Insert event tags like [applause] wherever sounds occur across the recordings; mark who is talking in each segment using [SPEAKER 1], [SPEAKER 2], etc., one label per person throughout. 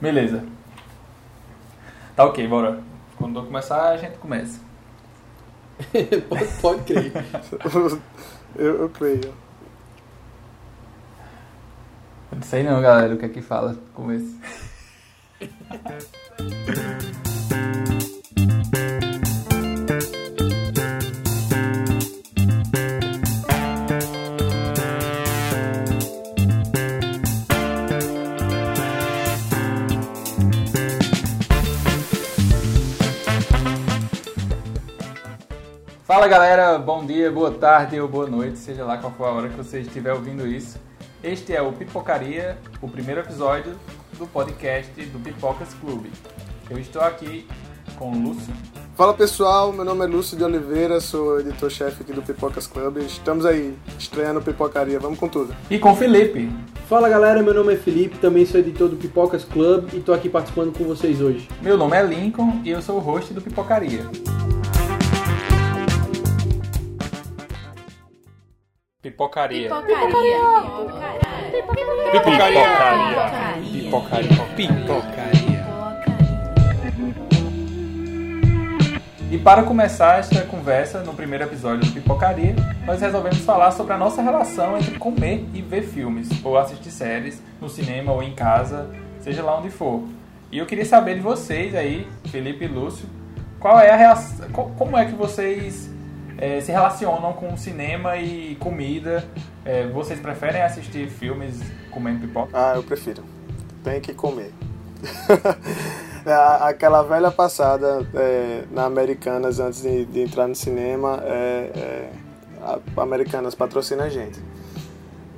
[SPEAKER 1] Beleza. Tá ok, bora. Quando eu começar, a gente começa. [laughs]
[SPEAKER 2] pode, pode crer. [laughs]
[SPEAKER 3] eu, eu creio.
[SPEAKER 1] Eu não sei não, galera, o que é que fala começo. [laughs] Fala galera, bom dia, boa tarde ou boa noite, seja lá qual for a hora que você estiver ouvindo isso. Este é o Pipocaria, o primeiro episódio do podcast do Pipocas Clube. Eu estou aqui com o Lúcio.
[SPEAKER 3] Fala pessoal, meu nome é Lúcio de Oliveira, sou editor-chefe aqui do Pipocas Clube. Estamos aí, estreando Pipocaria, vamos com tudo.
[SPEAKER 1] E com o Felipe.
[SPEAKER 2] Fala galera, meu nome é Felipe, também sou editor do Pipocas Club e estou aqui participando com vocês hoje.
[SPEAKER 1] Meu nome é Lincoln e eu sou o host do Pipocaria. Pipocaria.
[SPEAKER 4] Pipocaria.
[SPEAKER 1] Pipocaria. Pipocaria. Pipocaria. E para começar esta conversa, no primeiro episódio do Pipocaria, nós resolvemos falar sobre a nossa relação entre comer e ver filmes, ou assistir séries, no cinema ou em casa, seja lá onde for. E eu queria saber de vocês aí, Felipe e Lúcio, qual é a reação, como é que vocês é, se relacionam com cinema e comida. É, vocês preferem assistir filmes comendo pipoca?
[SPEAKER 3] Ah, eu prefiro. Tem que comer. [laughs] Aquela velha passada é, na Americanas antes de, de entrar no cinema, é, é a Americanas patrocina a gente.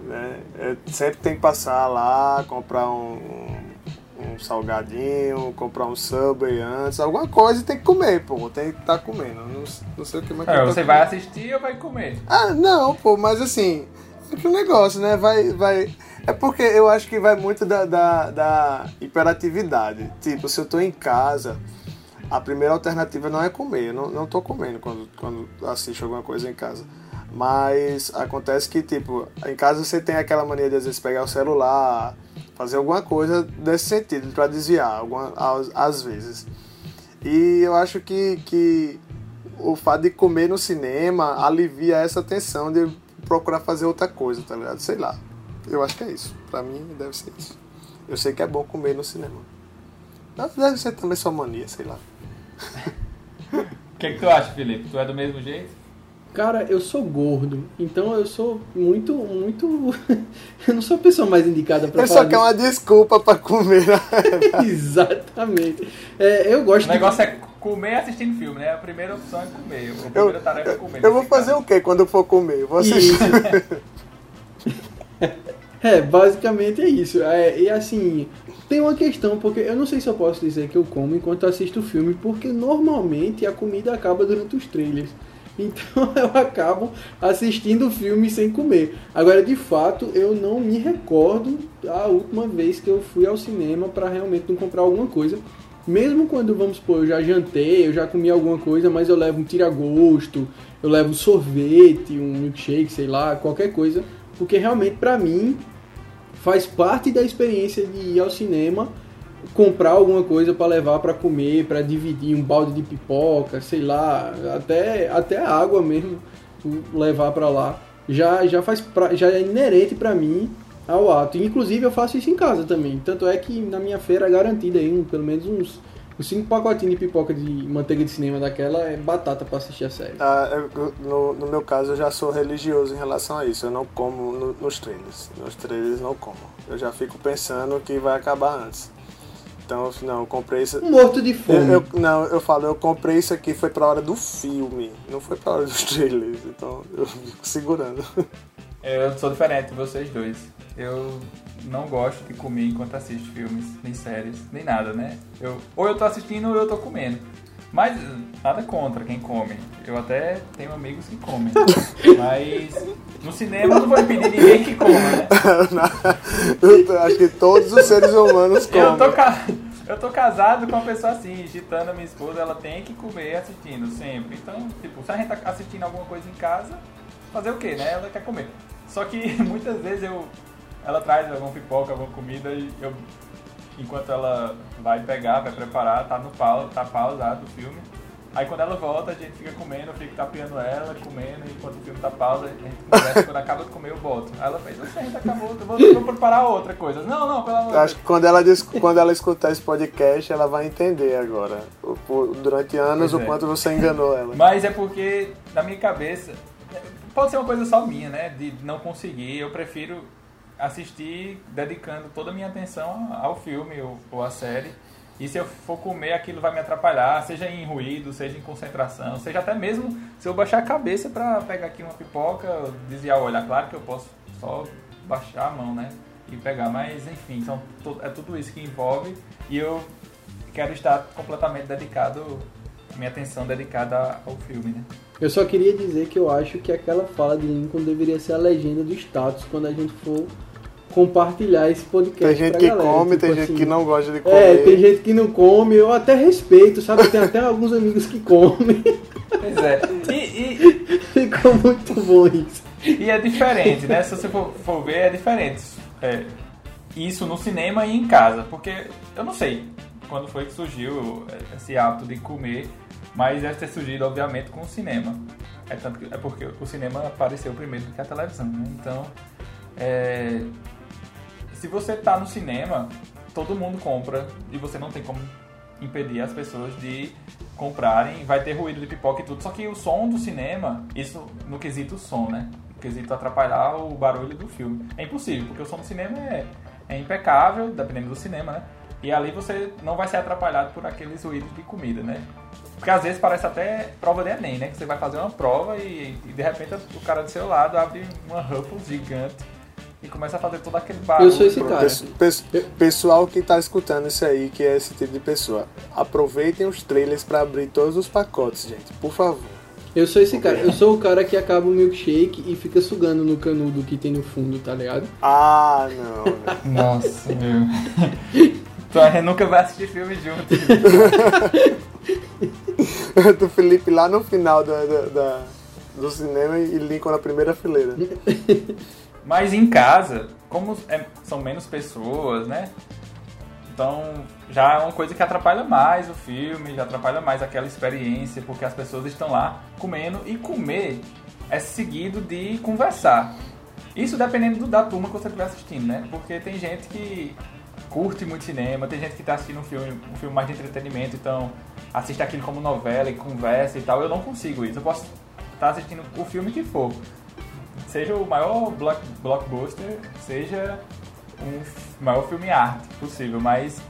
[SPEAKER 3] Né? É, sempre tem que passar lá, comprar um, um salgadinho, comprar um Subway antes, alguma coisa tem que comer, pô, tem que estar tá comendo. Não, não sei o que mais.
[SPEAKER 1] É,
[SPEAKER 3] tá
[SPEAKER 1] você vai assistir ou vai comer?
[SPEAKER 3] Ah, não, pô, mas assim, é que o negócio, né? Vai, vai. É porque eu acho que vai muito da, da, da hiperatividade. Tipo, se eu tô em casa, a primeira alternativa não é comer. Eu não, não tô comendo quando, quando assisto alguma coisa em casa. Mas acontece que, tipo, em casa você tem aquela mania de às vezes pegar o celular, fazer alguma coisa desse sentido, para desviar, alguma, às, vezes. E eu acho que, que o fato de comer no cinema alivia essa tensão de procurar fazer outra coisa, tá ligado? Sei lá. Eu acho que é isso. Pra mim deve ser isso. Eu sei que é bom comer no cinema. Mas deve ser também sua mania, sei lá. [laughs]
[SPEAKER 1] O que, que tu acha, Felipe? Tu é do mesmo jeito?
[SPEAKER 2] Cara, eu sou gordo, então eu sou muito, muito. [laughs] eu não sou a pessoa mais indicada para
[SPEAKER 3] falar. Ele só quer uma desculpa para comer. Né? [laughs]
[SPEAKER 2] Exatamente. É, eu gosto.
[SPEAKER 1] O negócio de... é comer assistindo filme, né? A primeira opção é comer. A primeira eu, tarefa é comer.
[SPEAKER 3] Eu vou fazer caso. o quê quando eu for comer? Vou assistir. [laughs]
[SPEAKER 2] é, basicamente é isso. É, e assim, tem uma questão, porque eu não sei se eu posso dizer que eu como enquanto assisto o filme, porque normalmente a comida acaba durante os trailers. [laughs] Então eu acabo assistindo filme sem comer. Agora, de fato, eu não me recordo a última vez que eu fui ao cinema para realmente não comprar alguma coisa. Mesmo quando, vamos supor, eu já jantei, eu já comi alguma coisa, mas eu levo um tira-gosto, eu levo um sorvete, um milkshake, sei lá, qualquer coisa. Porque realmente, para mim, faz parte da experiência de ir ao cinema comprar alguma coisa para levar para comer, para dividir um balde de pipoca, sei lá, até até água mesmo levar para lá. Já já faz pra, já é inerente para mim ao ato. Inclusive eu faço isso em casa também. Tanto é que na minha feira é garantida aí um, pelo menos uns os cinco pacotinhos de pipoca de manteiga de cinema daquela é batata para assistir a série.
[SPEAKER 3] Ah, eu, no, no meu caso, eu já sou religioso em relação a isso. Eu não como no, nos trailers. Nos trailers não como. Eu já fico pensando que vai acabar antes. Então, não, eu comprei isso.
[SPEAKER 2] Morto de fome.
[SPEAKER 3] Eu, eu, não, eu falo, eu comprei isso aqui foi pra hora do filme, não foi pra hora dos [laughs] trailers. Então, eu fico segurando.
[SPEAKER 1] Eu sou diferente de vocês dois. Eu não gosto de comer enquanto assisto filmes, nem séries, nem nada, né? Eu, ou eu tô assistindo ou eu tô comendo. Mas nada contra quem come. Eu até tenho amigos que comem. [laughs] Mas no cinema não vou impedir ninguém que coma, né? [laughs]
[SPEAKER 3] eu acho que todos os seres humanos comem.
[SPEAKER 1] Eu tô, ca... eu tô casado com uma pessoa assim, Gitana, minha esposa, ela tem que comer assistindo, sempre. Então, tipo, se a gente tá assistindo alguma coisa em casa, fazer o quê, né? Ela quer comer. Só que [laughs] muitas vezes eu ela traz alguma pipoca, alguma comida e eu enquanto ela vai pegar, vai preparar, tá no pau, tá pausado o filme. Aí quando ela volta, a gente fica comendo, eu fico tapeando ela, comendo, e enquanto o filme tá pausa, a gente conversa, quando acaba de comer eu boto. Aí ela fez, gente acabou, eu vou, vou preparar outra coisa. Não, não, pelo amor de
[SPEAKER 3] Eu acho que quando ela, quando ela escutar esse podcast, ela vai entender agora. Durante anos,
[SPEAKER 1] Pois
[SPEAKER 3] o
[SPEAKER 1] é.
[SPEAKER 3] quanto você enganou ela.
[SPEAKER 1] Mas é porque, na minha cabeça, pode ser uma coisa só minha, né? De não conseguir. Eu prefiro assistir dedicando toda a minha atenção ao filme ou, ou à série. E se eu for comer, aquilo vai me atrapalhar, seja em ruído, seja em concentração, seja até mesmo se eu baixar a cabeça pra pegar aqui uma pipoca, desviar o olhar. Claro que eu posso só baixar a mão, né? E pegar, mas enfim, são, é tudo isso que envolve. E eu quero estar completamente dedicado, minha atenção dedicada ao filme, né?
[SPEAKER 2] Eu só queria dizer que eu acho que aquela fala de Lincoln deveria ser a legenda do status quando a gente for compartilhar esse podcast.
[SPEAKER 3] Tem gente
[SPEAKER 2] pra
[SPEAKER 3] que
[SPEAKER 2] galera.
[SPEAKER 3] come,
[SPEAKER 2] Tipo
[SPEAKER 3] tem gente
[SPEAKER 2] assim,
[SPEAKER 3] que não gosta de comer.
[SPEAKER 2] É, tem gente que não come, eu até respeito, sabe? Tem até alguns amigos que comem.
[SPEAKER 1] Pois é. E, e, [laughs]
[SPEAKER 2] Ficou muito bom isso.
[SPEAKER 1] e é diferente, né? Se você for, for ver, é diferente. É, isso no cinema e em casa. Porque eu não sei quando foi que surgiu esse hábito de comer, mas deve ter surgido, obviamente, com o cinema. É, tanto que, é porque o cinema apareceu primeiro do que a televisão, né? Então, é, se você tá no cinema, todo mundo compra e você não tem como impedir as pessoas de comprarem. Vai ter ruído de pipoca e tudo. Só que o som do cinema, isso no quesito som, né? No quesito atrapalhar o barulho do filme. É impossível, porque o som do cinema é, é impecável, dependendo do cinema, né? E ali você não vai ser atrapalhado por aqueles ruídos de comida, né? Porque às vezes parece até prova de Enem, né? Que você vai fazer uma prova e, e de repente o cara do seu lado abre uma Ruffles gigante e começa a fazer todo aquele barulho.
[SPEAKER 2] Eu sou esse cara.
[SPEAKER 3] Pesso- pesso- Pessoal que tá escutando isso aí, que é esse tipo de pessoa, aproveitem os trailers pra abrir todos os pacotes, gente, por favor.
[SPEAKER 2] Eu sou esse cara. Eu sou o cara que acaba o milkshake e fica sugando no canudo que tem no fundo, tá ligado?
[SPEAKER 3] Ah, não. né? [laughs]
[SPEAKER 1] Nossa, meu. Então a gente nunca vai assistir filme junto.
[SPEAKER 3] do Felipe lá no final da, da- da- do cinema e Lincoln na primeira fileira. [laughs]
[SPEAKER 1] Mas em casa, como é- são menos pessoas, né? Então já é uma coisa que atrapalha mais o filme, já atrapalha mais aquela experiência, porque as pessoas estão lá comendo e comer é seguido de conversar. Isso dependendo do- da turma que você estiver assistindo, né? Porque tem gente que curte muito cinema, tem gente que está assistindo um filme, um filme mais de entretenimento, então assiste aquilo como novela e conversa e tal. Eu não consigo isso. Eu posso estar assistindo o filme que for seja o maior block, blockbuster, seja um maior filme arte possível, mas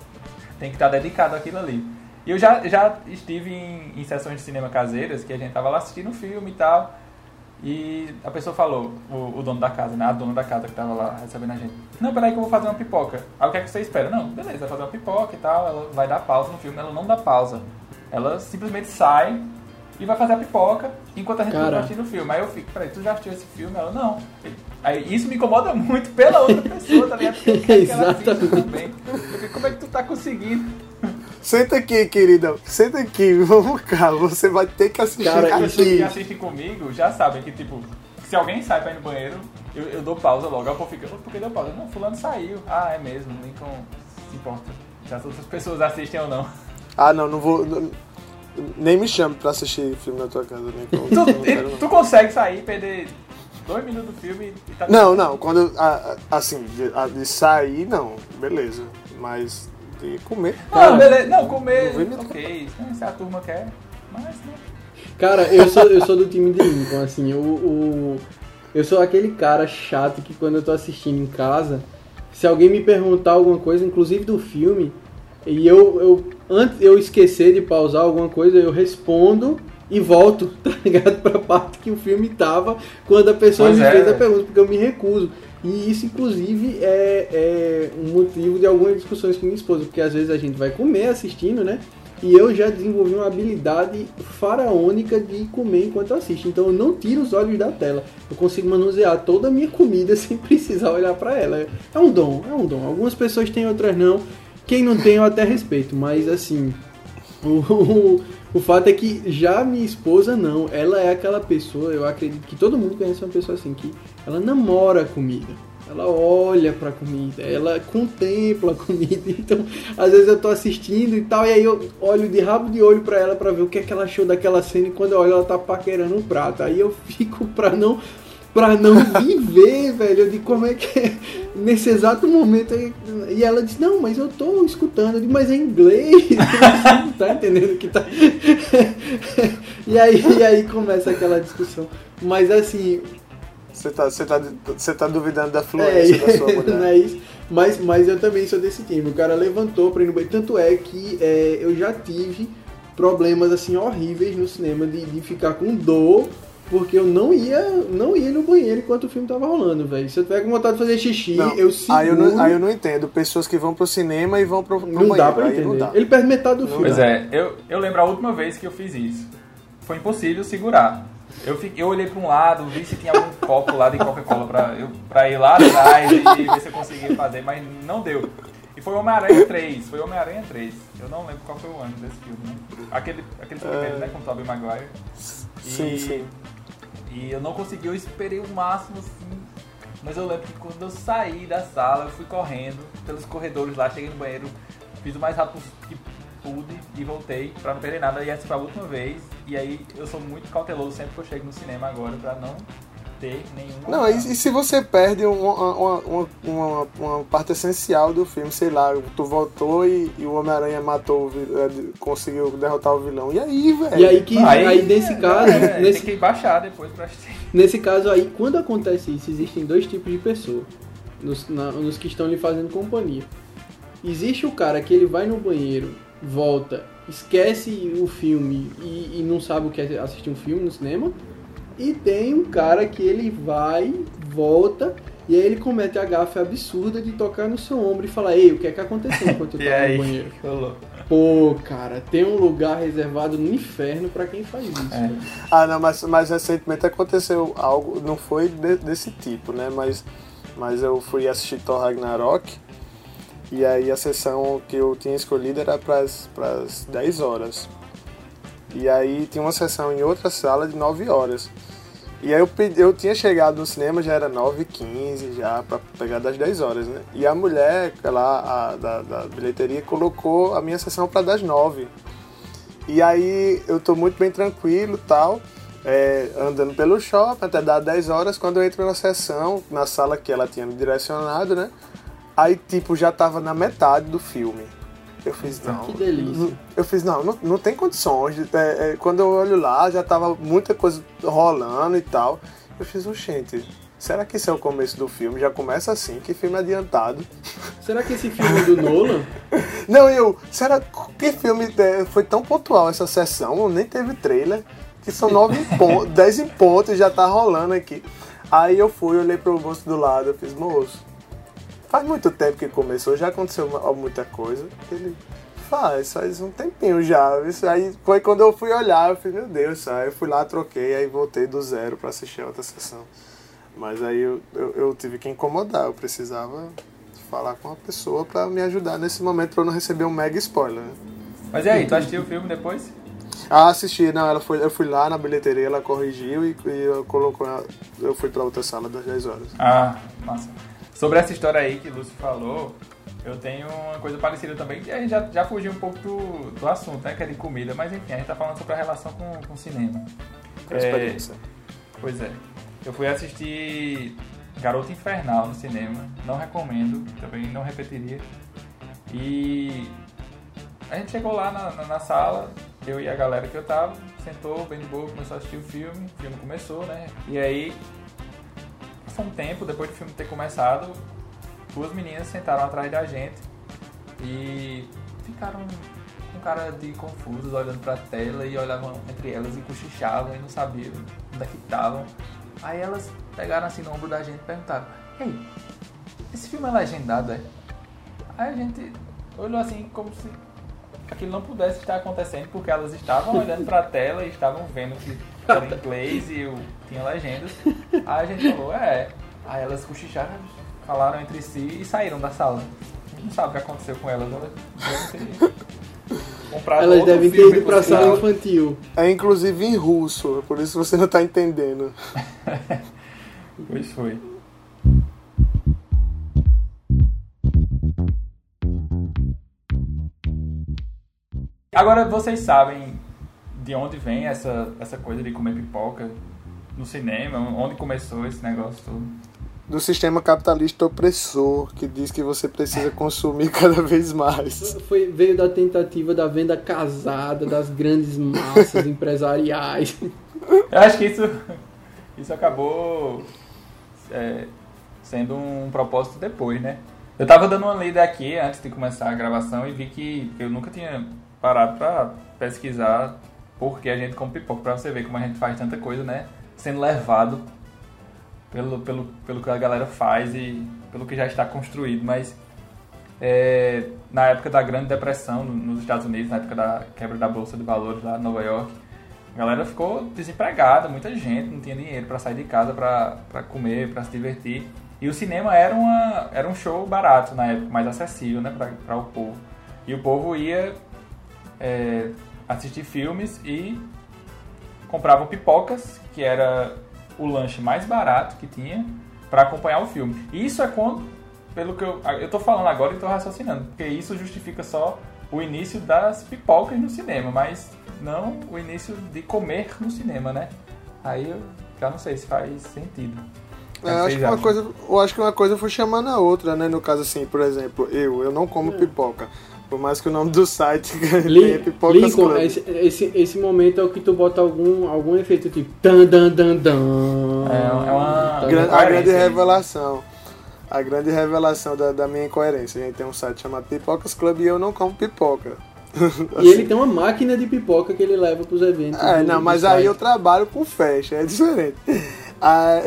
[SPEAKER 1] tem que estar dedicado àquilo ali. E eu já, já estive em, em sessões de cinema caseiras que a gente tava lá assistindo um filme e tal, e a pessoa falou, o, o dono da casa, né, a dona da casa que tava lá recebendo a gente, não, peraí que eu vou fazer uma pipoca. Aí o que é que você espera? Não, beleza, vai fazer uma pipoca e tal, ela vai dar pausa no filme, ela não dá pausa. Ela simplesmente sai e vai fazer a pipoca enquanto a gente
[SPEAKER 2] Cara.
[SPEAKER 1] tá assistindo o filme. Aí eu fico, peraí, tu já assistiu esse filme? Ela, não. Aí isso me incomoda muito pela outra pessoa, tá ligado? Porque [laughs]
[SPEAKER 2] Exatamente.
[SPEAKER 1] também. Eu fico, como é que tu tá conseguindo?
[SPEAKER 3] Senta aqui, querida. Senta aqui, [laughs] vamos cá. Você vai ter que assistir
[SPEAKER 2] Cara,
[SPEAKER 1] As pessoas
[SPEAKER 3] aqui.
[SPEAKER 1] que assistem comigo já sabem que, tipo, se alguém sai pra ir no banheiro, eu, eu dou pausa logo. Aí o povo fica, por que deu pausa? Não, fulano saiu. Ah, é mesmo, Lincoln se importa. Se as outras pessoas assistem ou não.
[SPEAKER 3] Ah, não, não vou. não- nem me chame pra assistir filme na tua casa, né? [laughs] Eu
[SPEAKER 1] Tu,
[SPEAKER 3] não quero, não.
[SPEAKER 1] tu consegue sair, perder dois minutos do filme e tá
[SPEAKER 3] Não, não, quando. a- a- Assim, de, a- de sair, não, beleza. Mas de comer.
[SPEAKER 1] Ah, beleza. Não, comer,
[SPEAKER 3] Não
[SPEAKER 1] ok. Se a turma quer, mas né.
[SPEAKER 2] Cara, eu sou, eu sou do time de Lincoln, assim, o, o- eu sou aquele cara chato que quando eu tô assistindo em casa, se alguém me perguntar alguma coisa, inclusive do filme, e eu, eu antes eu esquecer de pausar alguma coisa, eu respondo e volto, [laughs] tá ligado? Pra parte que o filme tava quando a pessoa
[SPEAKER 1] Pois
[SPEAKER 2] me
[SPEAKER 1] é.
[SPEAKER 2] fez a pergunta, porque eu me recuso. E isso, inclusive, é, é um motivo de algumas discussões com minha esposa, porque às vezes a gente vai comer assistindo, né? E eu já desenvolvi uma habilidade faraônica de comer enquanto assisto. Então eu não tiro os olhos da tela. Eu consigo manusear toda a minha comida [laughs] sem precisar olhar pra ela. É um dom, é um dom. Algumas pessoas têm, outras não. Quem não tem eu até respeito, mas assim, o, o, o fato é que já minha esposa não. Ela é aquela pessoa, eu acredito que todo mundo conhece uma pessoa assim, que ela namora a comida. Ela olha pra comida, ela contempla a comida. [laughs] Então, às vezes eu tô assistindo e tal, e aí eu olho de rabo de olho pra ela pra ver o que é que ela achou daquela cena. E quando eu olho, ela tá paquerando um prato. Aí eu [laughs] fico pra não pra não viver, velho. Eu digo, como é que é? Nesse exato momento. E ela disse, não, mas eu tô escutando. Eu digo, mas é inglês. não [laughs] tá entendendo o que tá. [laughs] e, aí, e aí começa aquela discussão. Mas assim.
[SPEAKER 3] Você tá, você tá, você tá duvidando da fluência é, da sua mulher. [laughs]
[SPEAKER 2] Não é isso. Mas, mas eu também sou desse time. O cara levantou pra ir no banheiro. Tanto é que é, eu já tive problemas assim horríveis no cinema de, de ficar com dor porque eu não ia, não ia no banheiro enquanto o filme tava rolando, velho. Se eu tiver com vontade de fazer xixi, não, eu seguro...
[SPEAKER 3] Aí eu, não, aí eu não entendo. Pessoas que vão pro cinema e vão pro, pro não
[SPEAKER 2] banheiro. Dá pra entender. Não dá. Ele perde metade do filme.
[SPEAKER 1] Pois é, eu, eu lembro a última vez que eu fiz isso. Foi impossível segurar. Eu, fiquei, eu olhei pra um lado, vi se tinha algum copo lá de Coca-Cola pra, eu, pra ir lá atrás e ver se eu conseguia fazer, mas não deu. E foi Homem-Aranha 3, foi Homem-Aranha 3. Eu não lembro qual foi o ano desse filme, né? Aquele, aquele primeiro, é... né, com o Tobey Maguire.
[SPEAKER 3] E... Sim, sim.
[SPEAKER 1] E eu não consegui, eu esperei o máximo assim. Mas eu lembro que quando eu saí da sala, eu fui correndo pelos corredores lá, cheguei no banheiro, fiz o mais rápido que pude e voltei pra não perder nada. E essa foi a última vez. E aí eu sou muito cauteloso sempre que eu chego no cinema agora pra não ter nenhuma.
[SPEAKER 3] Não, e, e se você perde uma, uma, uma, uma, parte essencial do filme, sei lá, tu voltou e, e o Homem-Aranha matou, é, conseguiu derrotar o vilão. E aí, velho?
[SPEAKER 2] E aí, que, aí, aí nesse é, caso.
[SPEAKER 1] É,
[SPEAKER 2] nesse,
[SPEAKER 1] tem que baixar depois pra assistir. [laughs]
[SPEAKER 2] Nesse caso aí, quando acontece isso, existem dois tipos de pessoa. Nos, na, nos que estão lhe fazendo companhia. Existe o cara que ele vai no banheiro, volta, esquece o filme e, e não sabe o que é assistir um filme no cinema. E tem um cara que ele vai, volta, e aí ele comete a gafe absurda de tocar no seu ombro e falar, ei, o que é que aconteceu enquanto eu [laughs] tava no banheiro? Pô, cara, tem um lugar reservado no inferno para quem faz isso. É.
[SPEAKER 3] Ah, não, mas, mas recentemente aconteceu algo, não foi de, desse tipo, né? Mas, mas eu fui assistir Thor Ragnarok e aí a sessão que eu tinha escolhido era para as 10 horas. E aí tinha uma sessão em outra sala de 9 horas. E aí eu, eu tinha chegado no cinema, já era 9h15, já para pegar das 10 horas, né? E a mulher lá a, da, da bilheteria colocou a minha sessão para das 9. E aí eu tô muito bem tranquilo tal, é, andando pelo shopping até dar 10 horas, quando eu entro na sessão, na sala que ela tinha me direcionado, né? Aí tipo, já tava na metade do filme. Eu fiz, não.
[SPEAKER 2] Que delícia.
[SPEAKER 3] Eu fiz, não, não, não tem condições. É, é, quando eu olho lá, já tava muita coisa rolando e tal. Eu fiz, gente, será que esse é o começo do filme? Já começa assim, que filme adiantado. [laughs]
[SPEAKER 2] Será que esse filme é do Nolan? [laughs]
[SPEAKER 3] não, eu, será que filme é, foi tão pontual essa sessão? Nem teve trailer. Que são nove [laughs] em ponto, dez em ponto e já tá rolando aqui. Aí eu fui, olhei pro rosto do lado, eu fiz, moço, Faz muito tempo que começou, já aconteceu muita coisa. Ele faz, faz um tempinho já. Isso aí foi quando eu fui olhar, eu falei, meu Deus, aí eu fui lá, troquei, aí voltei do zero para assistir a outra sessão. Mas aí eu, eu, eu, tive que incomodar, eu precisava falar com a pessoa para me ajudar nesse momento para eu não receber um mega spoiler. Né?
[SPEAKER 1] Mas e aí, tu assistiu o filme depois?
[SPEAKER 3] Ah, assisti, não, ela foi, eu fui lá na bilheteria, ela corrigiu e, e eu colocou, eu fui para outra sala das 10 horas.
[SPEAKER 1] Ah, massa. Sobre essa história aí que o Lúcio falou, eu tenho uma coisa parecida também, que a gente já, já fugiu um pouco do, do assunto, né? Que é de comida, mas enfim, a gente tá falando sobre a relação com, com o cinema.
[SPEAKER 3] Com a experiência.
[SPEAKER 1] É, pois é. Eu fui assistir Garota Infernal no cinema, não recomendo, também não repetiria. E a gente chegou lá na, na, na, sala, eu e a galera que eu tava, sentou bem de boa, começou a assistir o filme, o filme começou, né? E aí passou um tempo, depois do filme ter começado, duas meninas sentaram atrás da gente e ficaram com cara de confusos, olhando pra tela e olhavam entre elas e cochichavam e não sabiam onde é que estavam. Aí elas pegaram assim no ombro da gente e perguntaram: Ei, esse filme é legendado, é? Aí a gente olhou assim como se aquilo não pudesse estar acontecendo, porque elas estavam olhando pra tela e estavam vendo que era em inglês e eu tinha legendas. Aí a gente falou, é. Aí elas cochicharam, falaram entre si e saíram da sala. Não sabe o que aconteceu com elas, elas devem
[SPEAKER 2] Elas devem ter ido pra sala infantil.
[SPEAKER 3] É inclusive em russo, por isso você não tá entendendo. [laughs]
[SPEAKER 1] pois foi. Agora vocês sabem de onde vem essa, essa coisa de comer pipoca no cinema? Onde começou esse negócio todo?
[SPEAKER 3] Do sistema capitalista opressor, que diz que você precisa consumir [laughs] cada vez mais.
[SPEAKER 2] Foi, veio da tentativa da venda casada das grandes massas [laughs] empresariais.
[SPEAKER 1] Eu acho que isso, isso acabou é, sendo um propósito depois, né? Eu tava dando uma lida aqui antes de começar a gravação e vi que eu nunca tinha parado pra pesquisar por que a gente come pipoca, pra você ver como a gente faz tanta coisa, né? Sendo levado pelo, pelo, pelo que a galera faz e pelo que já está construído. Mas é, na época da Grande Depressão nos Estados Unidos, na época da quebra da Bolsa de Valores lá em Nova York, a galera ficou desempregada, muita gente não tinha dinheiro para sair de casa para comer, para se divertir. E o cinema era, uma, era um show barato na época, mais acessível né, para o povo. E o povo ia é, assistir filmes e compravam pipocas, que era o lanche mais barato que tinha, para acompanhar o filme. E isso é quando, pelo que eu. Eu tô falando agora e tô raciocinando, porque isso justifica só o início das pipocas no cinema, mas não o início de comer no cinema, né? Aí eu já não sei se faz sentido.
[SPEAKER 3] É, eu, acho que uma coisa, eu acho que uma coisa foi chamando a outra, né? No caso assim, por exemplo, eu, eu não como é. pipoca. Por mais que o nome do site [laughs] tenha pipocas
[SPEAKER 2] Lincoln, esse, esse, esse, momento é o que tu bota algum, algum efeito tipo dan dan dan dan.
[SPEAKER 1] É, é uma
[SPEAKER 3] a grande revelação. A grande revelação da, da minha incoerência. A gente tem um site chamado Pipocas Club e eu não como pipoca.
[SPEAKER 2] E ele tem uma máquina de pipoca que ele leva pros eventos.
[SPEAKER 3] É, não, mas aí eu trabalho com festa, é diferente. Ah,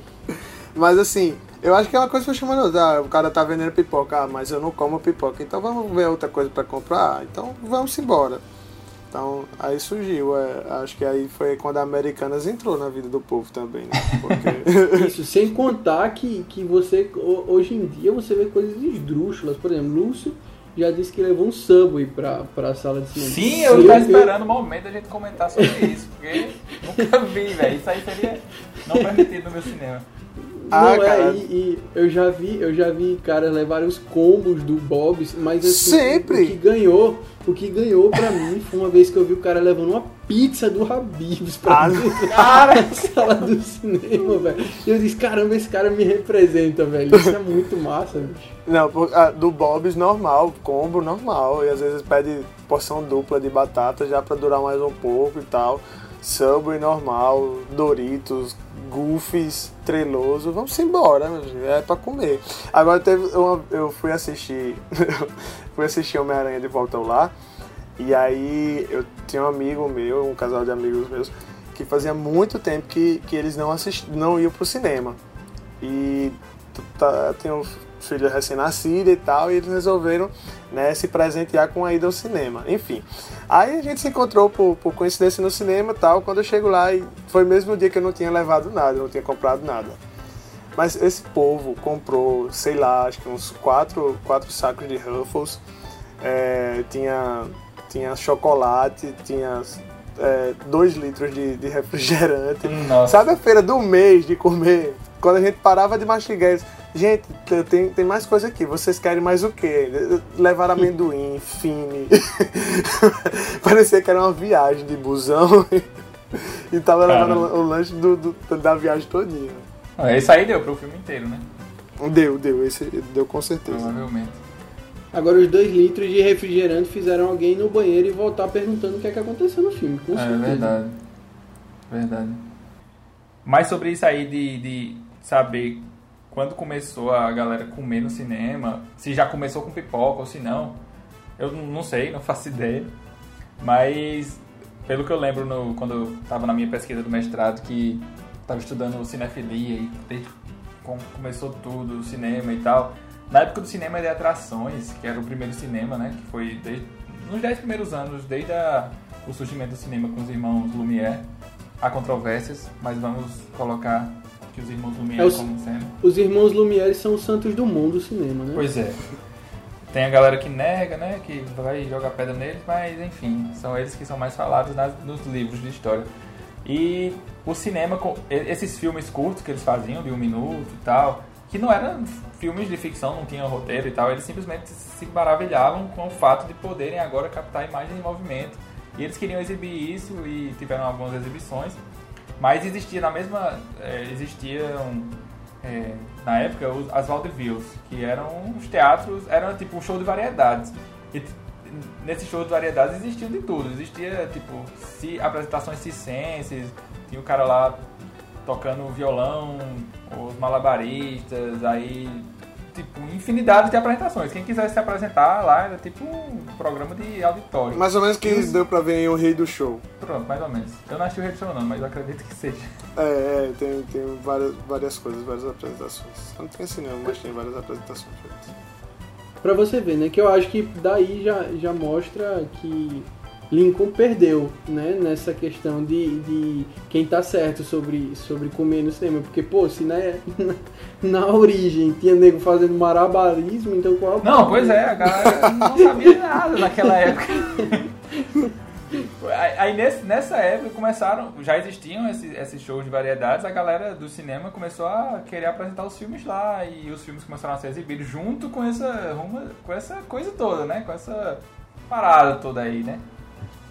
[SPEAKER 3] [laughs] mas assim, eu acho que é uma coisa que foi chamando. Ah, o cara tá vendendo pipoca, ah, mas eu não como pipoca, então vamos ver outra coisa para comprar, então vamos embora. Então aí surgiu, é, acho que aí foi quando a Americanas entrou na vida do povo também, né?
[SPEAKER 2] Porque... [laughs] Isso, sem contar que, que você, hoje em dia, você vê coisas esdrúxulas, por exemplo, Lúcio já disse que levou um Subway pra, pra sala de cinema.
[SPEAKER 1] Sim, eu estava esperando o momento da gente comentar sobre isso, porque nunca vi, velho. Isso aí seria não permitido no meu cinema.
[SPEAKER 2] Ah, não, é, e, e, eu já vi, eu já vi caras levarem os combos do Bob's, mas assim,
[SPEAKER 3] Sempre.
[SPEAKER 2] o que ganhou, o que ganhou pra mim foi uma vez que eu vi o cara levando uma pizza do Habib's pra ah, cara, [laughs] sala do cinema, velho. E eu disse, caramba, esse cara me representa, velho. Isso é muito massa, bicho.
[SPEAKER 3] Não, do Bob's normal, combo normal, e às vezes pede porção dupla de batata já pra durar mais um pouco e tal. Subway normal, Doritos, Goofies, Treloso, vamos embora, é pra comer. Agora teve uma, eu fui assistir, [laughs] fui assistir Homem-Aranha de Volta ao Lar, e aí eu tinha um amigo meu, um casal de amigos meus, que fazia muito tempo que, que eles não assist, não iam pro cinema. E tá, tem filho recém-nascido e tal, e eles resolveram né, se presentear com a ida ao cinema. Enfim, aí a gente se encontrou por, por coincidência no cinema e tal. Quando eu chego lá, e foi o mesmo dia que eu não tinha levado nada, não tinha comprado nada. Mas esse povo comprou, sei lá, acho que uns quatro, quatro sacos de Ruffles, é, tinha, tinha chocolate, tinha é, dois litros de, de refrigerante.
[SPEAKER 1] Nossa.
[SPEAKER 3] Sabe a feira do mês de comer? Quando a gente parava de mastigar, Gente, tem, tem mais coisa aqui. Vocês querem mais o quê? Levar amendoim, fine. [laughs] Parecia que era uma viagem de busão. e tava levando o, lanche do, do, da viagem todinha.
[SPEAKER 1] Ah, esse aí deu pro filme inteiro, né?
[SPEAKER 3] Deu, deu. Esse deu com certeza.
[SPEAKER 1] Provavelmente.
[SPEAKER 2] Agora, os dois litros de refrigerante fizeram alguém ir no banheiro e voltar perguntando o que é que aconteceu no filme. Com
[SPEAKER 1] é verdade. Verdade. Mas sobre isso aí de, de saber quando começou a galera comer no cinema, se já começou com pipoca ou se não, eu não sei, não [laughs] faço ideia. Mas pelo que eu lembro no, quando eu estava na minha pesquisa do mestrado, que estava estudando cinefilia e desde começou tudo, cinema e tal. Na época do cinema de atrações, que era o primeiro cinema, né? Que foi desde, nos dez primeiros anos, desde a, o surgimento do cinema com os irmãos Lumière. Há controvérsias, mas vamos colocar que os irmãos Lumière é os, como sendo.
[SPEAKER 2] Os irmãos Lumière são os santos do mundo do cinema, né?
[SPEAKER 1] Pois é. Tem a galera que nega, né? Que vai jogar pedra neles, mas enfim, são eles que são mais falados nas, nos livros de história. E o cinema, esses filmes curtos que eles faziam, de um minuto e tal, que não eram filmes de ficção, não tinham roteiro e tal, eles simplesmente se maravilhavam com o fato de poderem agora captar imagens em movimento. E eles queriam exibir isso e tiveram algumas exibições, mas existia na mesma. É, existiam é, na época os, as vaudevilles, que eram os teatros, eram tipo um show de variedades. E nesse show de variedades existiam de tudo. Existia tipo si, apresentações circenses, tinha o cara lá tocando violão, os malabaristas, aí tipo, infinidade de apresentações. Quem quisesse se apresentar lá era tipo um programa de auditório.
[SPEAKER 3] Mais ou menos que Os... deu pra ver em O Rei do Show.
[SPEAKER 1] Pronto, mais ou menos. Eu não assisti o Rei do Show não, mas eu acredito que seja.
[SPEAKER 3] É, é tem, tem várias, várias coisas, várias apresentações. Não tem cinema, mas tem várias apresentações.
[SPEAKER 2] Pra você ver, né? Que eu acho que daí já, já mostra que Lincoln perdeu, né, nessa questão de, de quem tá certo sobre, sobre comer no cinema. Porque, pô, se na, na, [laughs] na origem tinha nego fazendo marabarismo, então qual
[SPEAKER 1] Não, pois é, a galera não sabia nada naquela época. [laughs] Aí nesse, nessa época começaram, já existiam esses, esses shows de variedades, a galera do cinema começou a querer apresentar os filmes lá e os filmes começaram a ser exibidos junto com essa, com essa coisa toda, né? Com essa parada toda aí, né?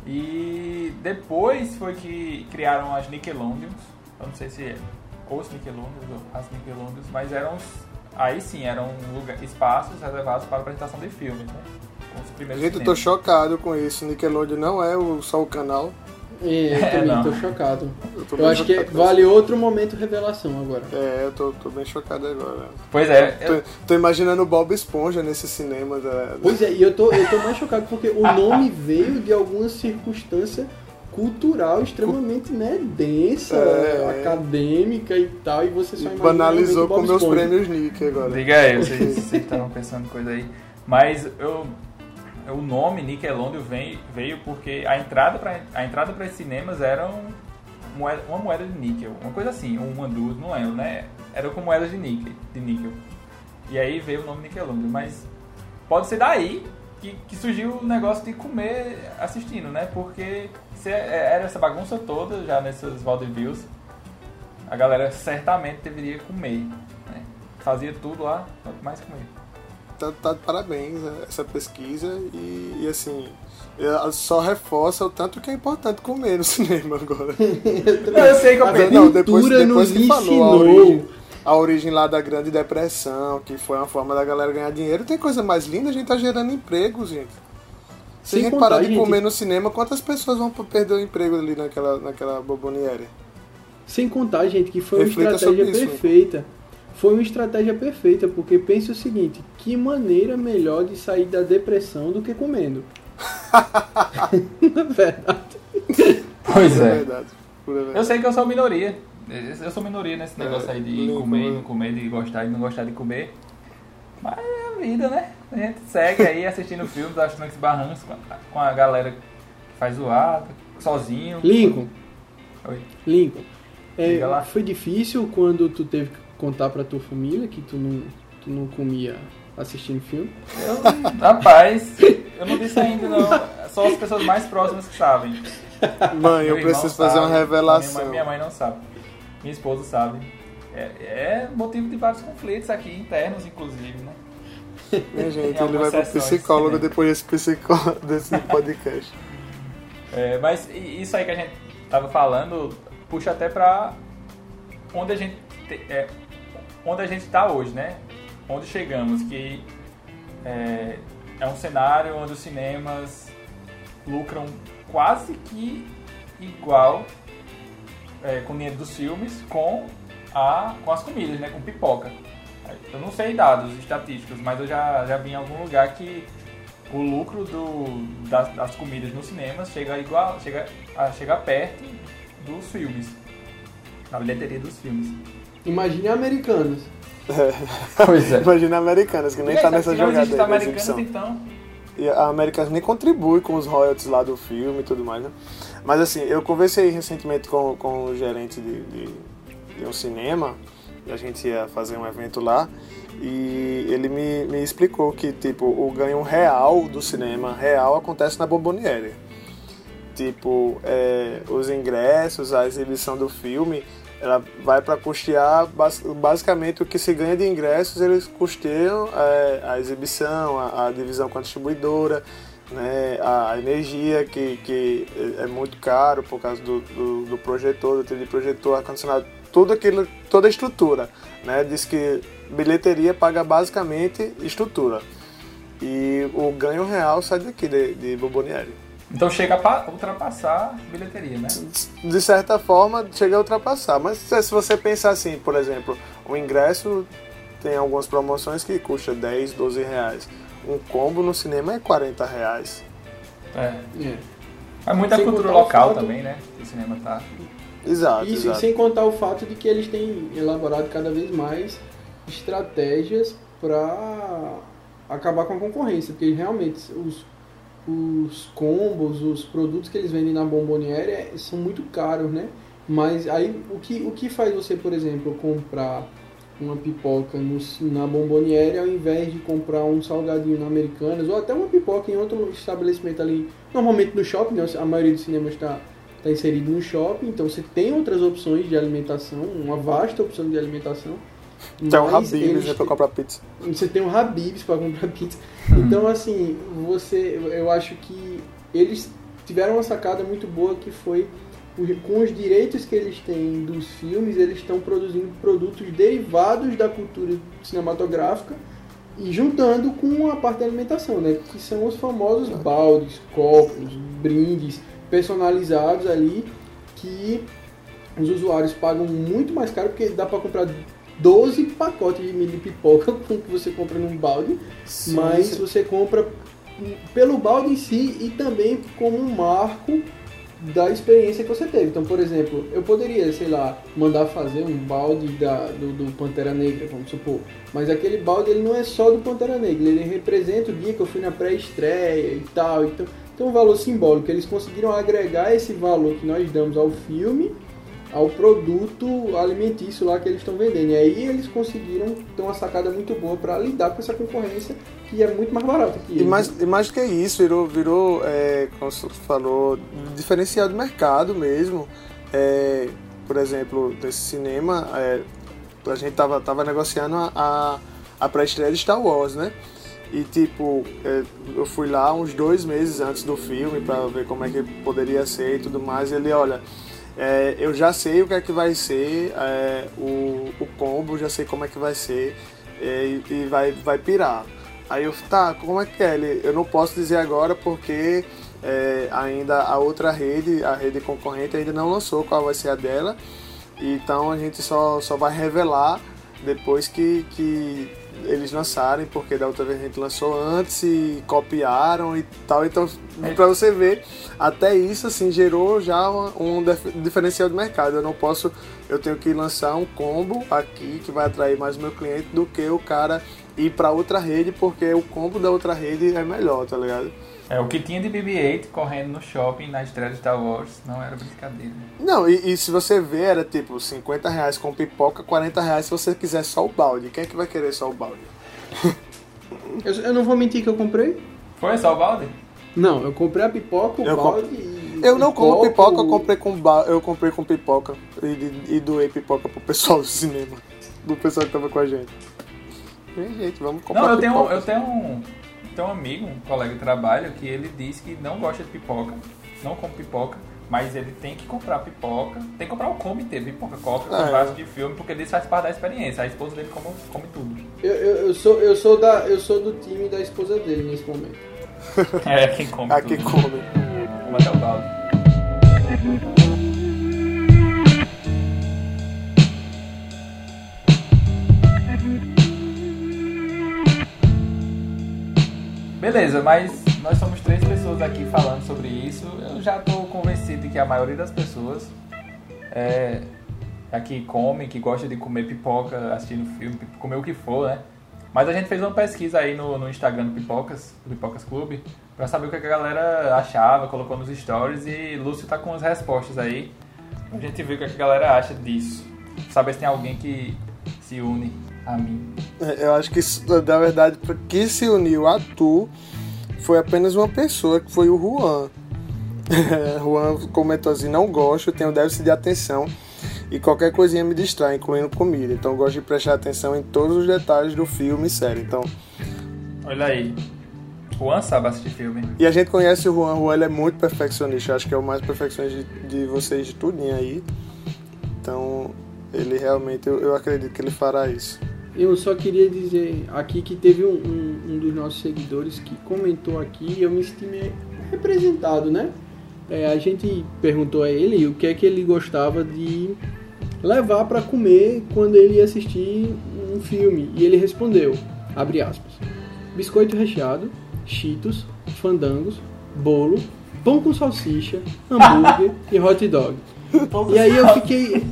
[SPEAKER 1] E depois foi que criaram as Nickelodeons. Eu não sei se é os Nickelodeons ou as Nickelodeons, mas eram aí sim, eram lugar, espaços reservados para apresentação de filmes, né?
[SPEAKER 3] Gente, eu tô chocado com isso. Nickelodeon não é o, só o canal.
[SPEAKER 2] É, eu também é, tô chocado. Eu, tô eu acho que vale outro momento revelação agora.
[SPEAKER 3] É, eu tô, tô bem chocado agora.
[SPEAKER 1] Pois é.
[SPEAKER 3] Tô, eu... tô imaginando o Bob Esponja nesse cinema. Da...
[SPEAKER 2] Pois é, e eu tô, eu tô mais chocado porque o nome [laughs] veio de alguma circunstância cultural extremamente né, densa, é, acadêmica e tal, e você só imagina
[SPEAKER 3] banalizou com meus prêmios Nick agora.
[SPEAKER 1] Diga aí, vocês estavam pensando coisa aí. Mas eu o nome Nickelodeon veio, veio porque a entrada para a entrada para os cinemas era moeda, uma moeda de níquel, uma coisa assim, uma duas, não lembro, né? Era com moedas de níquel, de níquel. E aí veio o nome Nickelodeon, mas pode ser daí que, que surgiu o negócio de comer assistindo, né? Porque se é, era essa bagunça toda já nessas vaudevilles, a galera certamente deveria comer, né? Fazia tudo lá, mais comer
[SPEAKER 3] tá, tá de parabéns né, essa pesquisa e, e, assim só reforça o tanto que é importante comer no [laughs] cinema agora.
[SPEAKER 1] eu sei que eu
[SPEAKER 3] Mas, não, depois, depois que falou a origem, a origem lá da Grande Depressão, que foi uma forma da galera ganhar dinheiro, tem coisa mais linda, a gente tá gerando empregos, gente. Se Sem a gente parar de gente... comer no cinema, quantas pessoas vão perder o emprego ali naquela, naquela boboniere?
[SPEAKER 2] Sem contar, gente, que foi Reflita uma estratégia perfeita. Isso, foi uma estratégia perfeita, porque pense o seguinte: que maneira melhor de sair da depressão do que comendo?
[SPEAKER 1] Na [laughs] verdade. Pois é. é. Verdade. Eu sei que eu sou minoria. Eu sou minoria nesse é, negócio aí de comer não comer, de gostar e não gostar de comer. Mas é a vida, né? A gente segue aí assistindo filmes, achando que barrancos com a galera que faz zoada, sozinho.
[SPEAKER 2] Lincoln. Oi. Lincoln. É, foi difícil quando tu teve que contar pra tua família que tu não, tu não comia assistindo filme?
[SPEAKER 1] Eu, rapaz, eu não disse ainda não. Só as pessoas mais próximas que sabem.
[SPEAKER 3] Mãe, eu preciso fazer sabe, uma revelação.
[SPEAKER 1] Minha mãe, minha mãe, não sabe. Minha esposa sabe. É, é, motivo de vários conflitos aqui, internos inclusive, né? [laughs]
[SPEAKER 3] Minha gente, ele vai pro psicólogo depois desse, psicó [laughs] desse podcast.
[SPEAKER 1] É, mas isso aí que a gente tava falando puxa até pra onde a gente te, é, onde a gente está hoje, né? Onde chegamos, que é, é um cenário onde os cinemas lucram quase que igual é, com o dinheiro dos filmes com, a, com as comidas, né? Com pipoca. Eu não sei dados estatísticos, mas eu já, já vi em algum lugar que o lucro do, das, das comidas nos cinemas chega, igual, chega, chega perto dos filmes, da bilheteria dos filmes.
[SPEAKER 2] Imagine americanos.
[SPEAKER 3] É. Pois é. Imagina americanas, que nem tá nessa jogada aí.
[SPEAKER 1] Tá então.
[SPEAKER 3] E a Americanas nem contribui com os royalties lá do filme e tudo mais, né? Mas assim, eu conversei recentemente com, com o gerente de, de, de um cinema, e a gente ia fazer um evento lá, e ele me, me explicou que, tipo, o ganho real do cinema, real, acontece na Bomboniere. Tipo, é, os ingressos, a exibição do filme ela vai para custear basicamente o que se ganha de ingressos, eles custeiam é, a exibição, a, a, divisão com a distribuidora, né, a energia que, que é muito caro por causa do, do, do projetor, do projetor, ar-condicionado, tudo aquilo, toda a estrutura. Né, diz que bilheteria paga basicamente estrutura. E o ganho real sai daqui, de, de Bombonieri.
[SPEAKER 1] Então chega a ultrapassar a bilheteria, né?
[SPEAKER 3] De certa forma, chega a ultrapassar. Mas se você pensar assim, por exemplo, o ingresso tem algumas promoções que custa 10, 12 reais. Um combo no cinema é 40 reais.
[SPEAKER 1] É. é. É muita sem cultura local fato... também, né? O cinema tá.
[SPEAKER 3] Exato.
[SPEAKER 2] Isso,
[SPEAKER 3] exato.
[SPEAKER 2] e sem contar o fato de que eles têm elaborado cada vez mais estratégias para acabar com a concorrência, porque realmente os os combos, os produtos que eles vendem na Bomboniere é, são muito caros, né? Mas aí o que, o que faz você, por exemplo, comprar uma pipoca no, na Bomboniere ao invés de comprar um salgadinho na Americanas ou até uma pipoca em outro estabelecimento ali, normalmente no shopping, né? a maioria dos cinemas está tá inserido no shopping, então você tem outras opções de alimentação, uma vasta opção de alimentação
[SPEAKER 3] tem um Habibs né, pra comprar pizza.
[SPEAKER 2] Você tem um Habibs pra comprar pizza. Então, assim, você, eu acho que eles tiveram uma sacada muito boa que foi com os direitos que eles têm dos filmes, eles estão produzindo produtos derivados da cultura cinematográfica e juntando com a parte da alimentação, né? Que são os famosos baldes, copos, brindes personalizados ali que os usuários pagam muito mais caro porque dá para comprar 12 pacotes de mini pipoca [laughs] com que você compra num balde, sim, mas sim. você compra pelo balde em si e também como um marco da experiência que você teve. Então, por exemplo, eu poderia, sei lá, mandar fazer um balde da, do, do Pantera Negra, vamos supor. Mas aquele balde ele não é só do Pantera Negra, ele representa o dia que eu fui na pré-estreia e tal. Então, tem um valor simbólico. Eles conseguiram agregar esse valor que nós damos ao filme ao produto alimentício lá que eles estão vendendo. E aí eles conseguiram ter uma sacada muito boa para lidar com essa concorrência que é muito mais barata que
[SPEAKER 3] eles. E mais, e mais do que isso, virou, virou é, como você falou, diferencial do mercado mesmo. É, por exemplo, nesse cinema, é, a gente tava, tava negociando a, a, a pré-estreia de Star Wars, né? E tipo, é, eu fui lá uns dois meses antes do filme para ver como é que poderia ser e tudo mais. E ele, olha, é, eu já sei o que é que vai ser é, o, o combo, já sei como é que vai ser é, e, vai, vai pirar. Aí eu, tá, como é que é? Ele, eu não posso dizer agora porque é, ainda a outra rede, a rede concorrente ainda não lançou qual vai ser a dela. Então a gente só, só vai revelar depois que, que eles lançarem, porque da outra vez a gente lançou antes e copiaram e tal. Então, é. para você ver, até isso assim gerou já um, um diferencial do mercado. Eu não posso, eu tenho que lançar um combo aqui que vai atrair mais o meu cliente do que o cara ir para outra rede, porque o combo da outra rede é melhor, tá ligado?
[SPEAKER 1] É, o que tinha de BB-8 correndo no shopping na estreia de Star Wars não era brincadeira.
[SPEAKER 3] Não, e, e, se você ver, era tipo 50 reais com pipoca, 40 reais se você quiser só o balde. Quem é que vai querer só o balde? [laughs]
[SPEAKER 2] eu, eu, não vou mentir que eu comprei.
[SPEAKER 1] Foi só o balde?
[SPEAKER 2] Não, eu comprei a pipoca, o eu balde comp... e.
[SPEAKER 3] Eu não como pipoca, eu comprei com ba... eu comprei com pipoca e, e doei pipoca pro pessoal do cinema. Do pessoal que tava com a gente. E, gente, vamos comprar
[SPEAKER 1] Não, eu
[SPEAKER 3] pipoca.
[SPEAKER 1] tenho, eu tenho um tem um amigo, um colega de trabalho, que ele diz que não gosta de pipoca, não come pipoca, mas ele tem que comprar pipoca, tem que comprar o come inteiro, pipoca, coca, ah, é. de filme, porque ele faz parte da experiência. A esposa dele come, come tudo.
[SPEAKER 2] Eu, eu, eu, sou, eu, sou da, eu sou do time da esposa dele nesse momento. [laughs]
[SPEAKER 1] é, quem come.
[SPEAKER 3] A quem come.
[SPEAKER 1] Como até o balde. Beleza, mas nós somos três pessoas aqui falando sobre isso. Eu já estou convencido de que a maioria das pessoas é, aqui come, que gosta de comer pipoca, assistindo filme, comer o que for, né? Mas a gente fez uma pesquisa aí no, no Instagram do Pipocas, do Pipocas Clube, para saber o que a galera achava, colocou nos stories e Lúcio tá com as respostas aí. Pra gente ver o que a galera acha disso. Saber se tem alguém que se une a mim.
[SPEAKER 3] É, eu acho que, na verdade, que se uniu a tu foi apenas uma pessoa, que foi o Juan. [laughs] Juan comentou assim: não gosto, tenho déficit de atenção e qualquer coisinha me distrai, incluindo comida. Então eu gosto de prestar atenção em todos os detalhes do filme e série. Então,
[SPEAKER 1] Olha aí. Juan sabe assistir filme.
[SPEAKER 3] e a gente conhece o Juan, o Juan ele é muito perfeccionista, eu acho que é o mais perfeccionista de, de vocês de tudinho aí. Então, ele realmente, eu, eu acredito que ele fará isso.
[SPEAKER 2] Eu só queria dizer aqui que teve um, um, um dos nossos seguidores que comentou aqui e eu me senti representado, né? É, a gente perguntou a ele o que é que ele gostava de levar para comer quando ele ia assistir um filme. E ele respondeu, abre aspas, biscoito recheado, cheetos, fandangos, bolo, pão com salsicha, hambúrguer [laughs] e hot dog. E aí eu fiquei...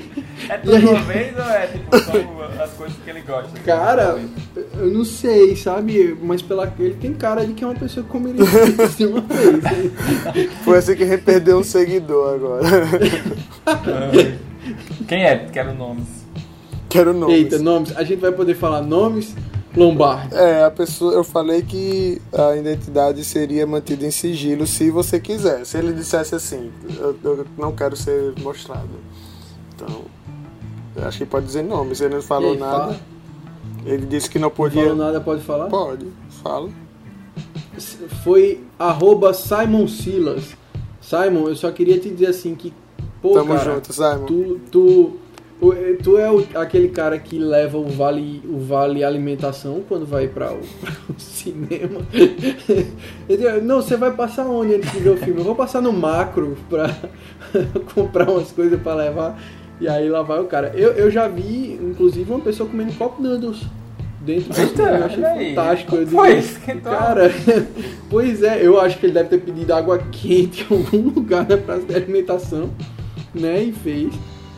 [SPEAKER 2] [laughs]
[SPEAKER 1] É tudo uma vez ou é tipo só as coisas que ele gosta?
[SPEAKER 2] Cara, eu não sei, sabe? Mas pela ele tem cara de que é uma pessoa que comeria de [laughs] uma vez.
[SPEAKER 3] Foi assim que a gente perdeu um seguidor agora. [laughs]
[SPEAKER 1] Quem é? Quero nomes.
[SPEAKER 3] Quero nomes.
[SPEAKER 2] Eita, nomes. A gente vai poder falar nomes. Lombardi.
[SPEAKER 3] É, a pessoa, eu falei que a identidade seria mantida em sigilo se você quiser. Se ele dissesse assim, eu, eu não quero ser mostrado. Então, acho que pode dizer nomes. Ele não falou nada.
[SPEAKER 2] fala?
[SPEAKER 3] Ele disse que não
[SPEAKER 2] Não
[SPEAKER 3] podia.
[SPEAKER 2] falou nada, pode falar?
[SPEAKER 3] Pode, fala.
[SPEAKER 2] Foi arroba Simon Silas. Simon, eu só queria te dizer assim que, pô,
[SPEAKER 3] Tamo
[SPEAKER 2] cara,
[SPEAKER 3] junto, Simon.
[SPEAKER 2] tu, tu, o- tu é o- aquele cara que leva o vale, o vale alimentação quando vai para o, [laughs] o cinema. [laughs] Ele, Não, você vai passar onde antes de ver o filme? Eu vou passar no macro pra [laughs] comprar umas coisas pra levar. E aí lá vai o cara. Eu, eu já vi, inclusive, uma pessoa comendo copo noodles dentro do cinema. Eu achei
[SPEAKER 1] aí.
[SPEAKER 2] fantástico. Eu digo,
[SPEAKER 1] então-
[SPEAKER 2] Cara, [laughs] pois é, eu acho que ele deve ter pedido água quente em algum [laughs] lugar na praça de alimentação, né? E fez.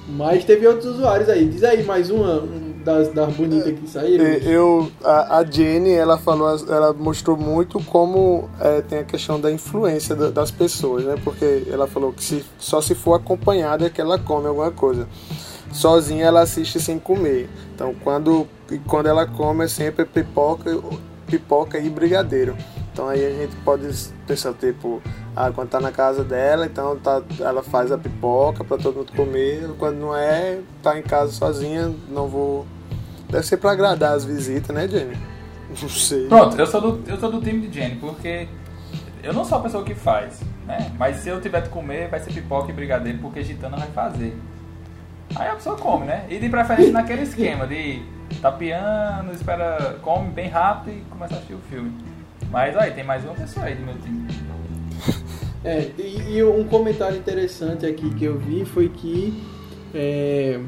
[SPEAKER 2] Mas teve outros usuários aí. Diz aí mais uma um das, das bonitas que saíram.
[SPEAKER 3] É, Eu, a, a Jenny, ela falou, ela mostrou muito como é, tem a questão da influência da- das pessoas, né? Porque ela falou que se, só se for acompanhada é que ela come alguma coisa. Sozinha ela assiste sem comer. Então quando, quando ela come é sempre pipoca, pipoca e brigadeiro. Então aí a gente pode pensar, tipo, ah, quando tá na casa dela, então tá, ela faz a pipoca pra todo mundo comer. Quando não é, tá em casa sozinha, não vou Deve ser pra agradar as visitas, né, Jenny? Não sei.
[SPEAKER 1] Pronto, eu sou, do, eu sou do time de Jenny, porque eu não sou a pessoa que faz, né? Mas se eu tiver de comer, vai ser pipoca e brigadeiro, porque Gitana vai fazer. Aí a pessoa come, né? E de preferência naquele esquema de tapeando, espera, come bem rápido e começa a assistir o filme. Mas aí, tem mais uma pessoa aí do meu time.
[SPEAKER 2] É, e, e um comentário interessante aqui que eu vi foi que é,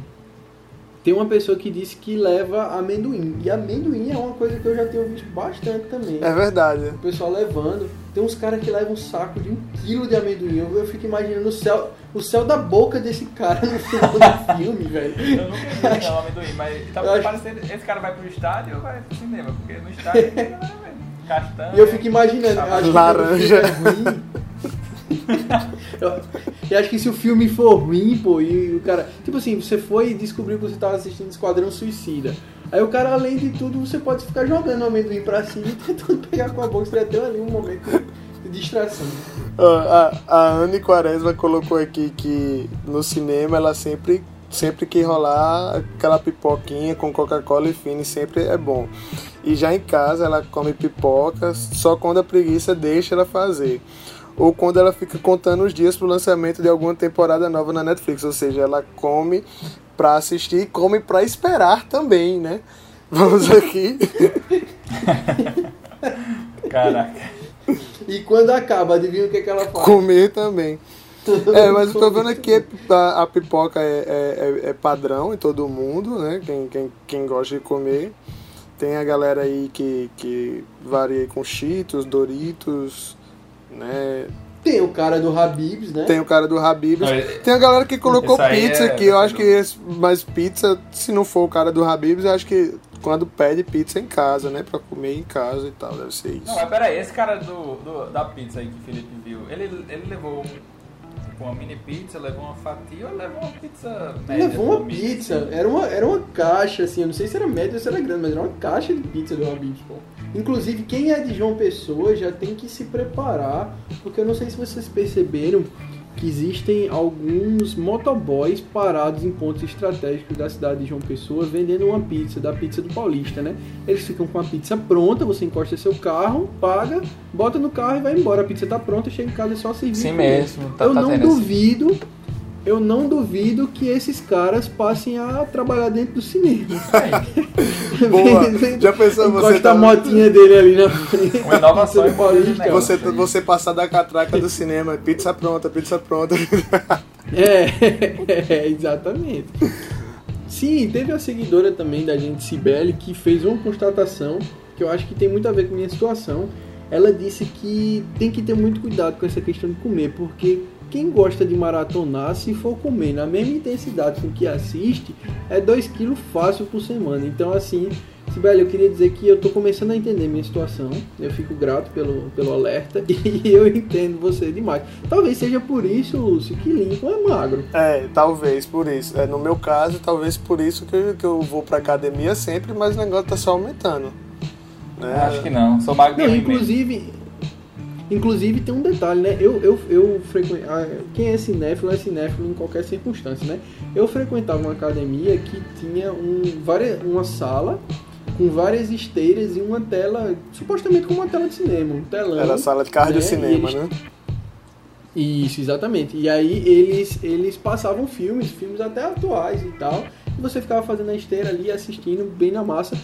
[SPEAKER 2] tem uma pessoa que disse que leva amendoim. E amendoim é uma coisa que eu já tenho visto bastante também.
[SPEAKER 3] É verdade.
[SPEAKER 2] O pessoal levando. Tem uns caras que levam um saco de um quilo de amendoim. Eu, eu fico imaginando o céu, o céu da boca desse cara no final do [laughs] filme, velho.
[SPEAKER 1] Eu nunca vi não, amendoim, mas tá
[SPEAKER 2] acho-
[SPEAKER 1] parecendo. Esse cara vai pro estádio ou vai pro cinema? Porque no estádio tem. Castanha.
[SPEAKER 2] E eu fico imaginando.
[SPEAKER 3] Laranja.
[SPEAKER 2] o é ruim, [laughs] eu acho que se o filme for ruim, pô, e o cara. Tipo assim, você foi e descobriu que você tava assistindo Esquadrão Suicida. Aí o cara, além de tudo, você pode ficar jogando o amendoim pra cima e [laughs] tentando pegar com a boca. Você ter ali um momento de distração.
[SPEAKER 3] A, a Anne Quaresma colocou aqui que no cinema ela sempre, sempre que rolar aquela pipoquinha com Coca-Cola e Fini sempre é bom. E já em casa ela come pipoca só quando a preguiça deixa ela fazer. Ou quando ela fica contando os dias pro lançamento de alguma temporada nova na Netflix. Ou seja, ela come pra assistir e come pra esperar também, né? [laughs] Vamos aqui. [laughs]
[SPEAKER 1] Caraca.
[SPEAKER 2] E quando acaba, adivinha o que, que ela faz?
[SPEAKER 3] comer também. [laughs] É, mas eu tô vendo aqui a, a pipoca é, é- é- é padrão em todo mundo, né? Quem, quem, quem gosta de comer. Tem a galera aí que, que varia com Cheetos, Doritos, né?
[SPEAKER 2] Tem o cara do Habibs, né?
[SPEAKER 3] Tem o cara do Habib's. Tem a galera que colocou pizza
[SPEAKER 1] é-
[SPEAKER 3] aqui. Eu acho que esse, mas pizza, se não for o cara do Habib's, eu acho que quando pede pizza em casa, né? Pra comer em casa e tal, deve ser isso.
[SPEAKER 1] Não, mas peraí, esse cara do, do- da pizza aí que o Felipe viu, ele, ele levou um, tipo, uma mini pizza, levou uma fatia ou levou uma pizza média?
[SPEAKER 2] Levou uma pizza,
[SPEAKER 1] assim?
[SPEAKER 2] era uma, era uma caixa, assim, eu não sei se era média ou se era grande, mas era uma caixa de pizza do Habib's, pô. Inclusive, quem é de João Pessoa já tem que se preparar, porque eu não sei se vocês perceberam que existem alguns motoboys parados em pontos estratégicos da cidade de João Pessoa vendendo uma pizza da pizza do Paulista, né? Eles ficam com a pizza pronta, você encosta seu carro, paga, bota no carro e vai embora. A pizza tá pronta, chega em casa é só servir.
[SPEAKER 1] Sim
[SPEAKER 2] e
[SPEAKER 1] mesmo, tá-
[SPEAKER 2] Eu
[SPEAKER 1] tá
[SPEAKER 2] não
[SPEAKER 1] esse-
[SPEAKER 2] duvido. Eu não duvido que esses caras passem a trabalhar dentro do cinema. [laughs]
[SPEAKER 3] Boa. Já pensou você tá-
[SPEAKER 2] a motinha dele ali na frente.
[SPEAKER 1] Uma inovação importante, né?
[SPEAKER 3] Você, você passar da catraca do cinema, pizza pronta, pizza pronta.
[SPEAKER 2] É, [laughs] é, exatamente. Sim, teve a seguidora também da gente, Cibele, que fez uma constatação que eu acho que tem muito a ver com a minha situação. Ela disse que tem que ter muito cuidado com essa questão de comer, porque quem gosta de maratonar, se for comer na mesma intensidade com que assiste, é 2 quilos fácil por semana. Então, assim, Sibeli, eu queria dizer que eu tô começando a entender minha situação. Eu fico grato pelo, pelo alerta [laughs] e eu entendo você demais. Talvez seja por isso, Lúcio, que Lincoln é magro.
[SPEAKER 3] É, talvez por isso. É, no meu caso, talvez por isso que eu, que eu vou pra academia sempre, mas o negócio tá só aumentando. Né?
[SPEAKER 1] Acho que não. Sou magro
[SPEAKER 2] Não, inclusive, inclusive tem um detalhe, né? Eu, eu, eu frequen... ah, Quem é cinéfilo é cinéfilo em qualquer circunstância, né? Eu frequentava uma academia que tinha um, várias, uma sala com várias esteiras e uma tela, supostamente como uma tela de cinema, um telão.
[SPEAKER 3] Era a sala de cardio
[SPEAKER 2] né?
[SPEAKER 3] cinema,
[SPEAKER 2] E eles-
[SPEAKER 3] né?
[SPEAKER 2] Isso, exatamente. E aí eles, eles passavam filmes, filmes até atuais e tal. E você ficava fazendo a esteira ali, assistindo bem na massa.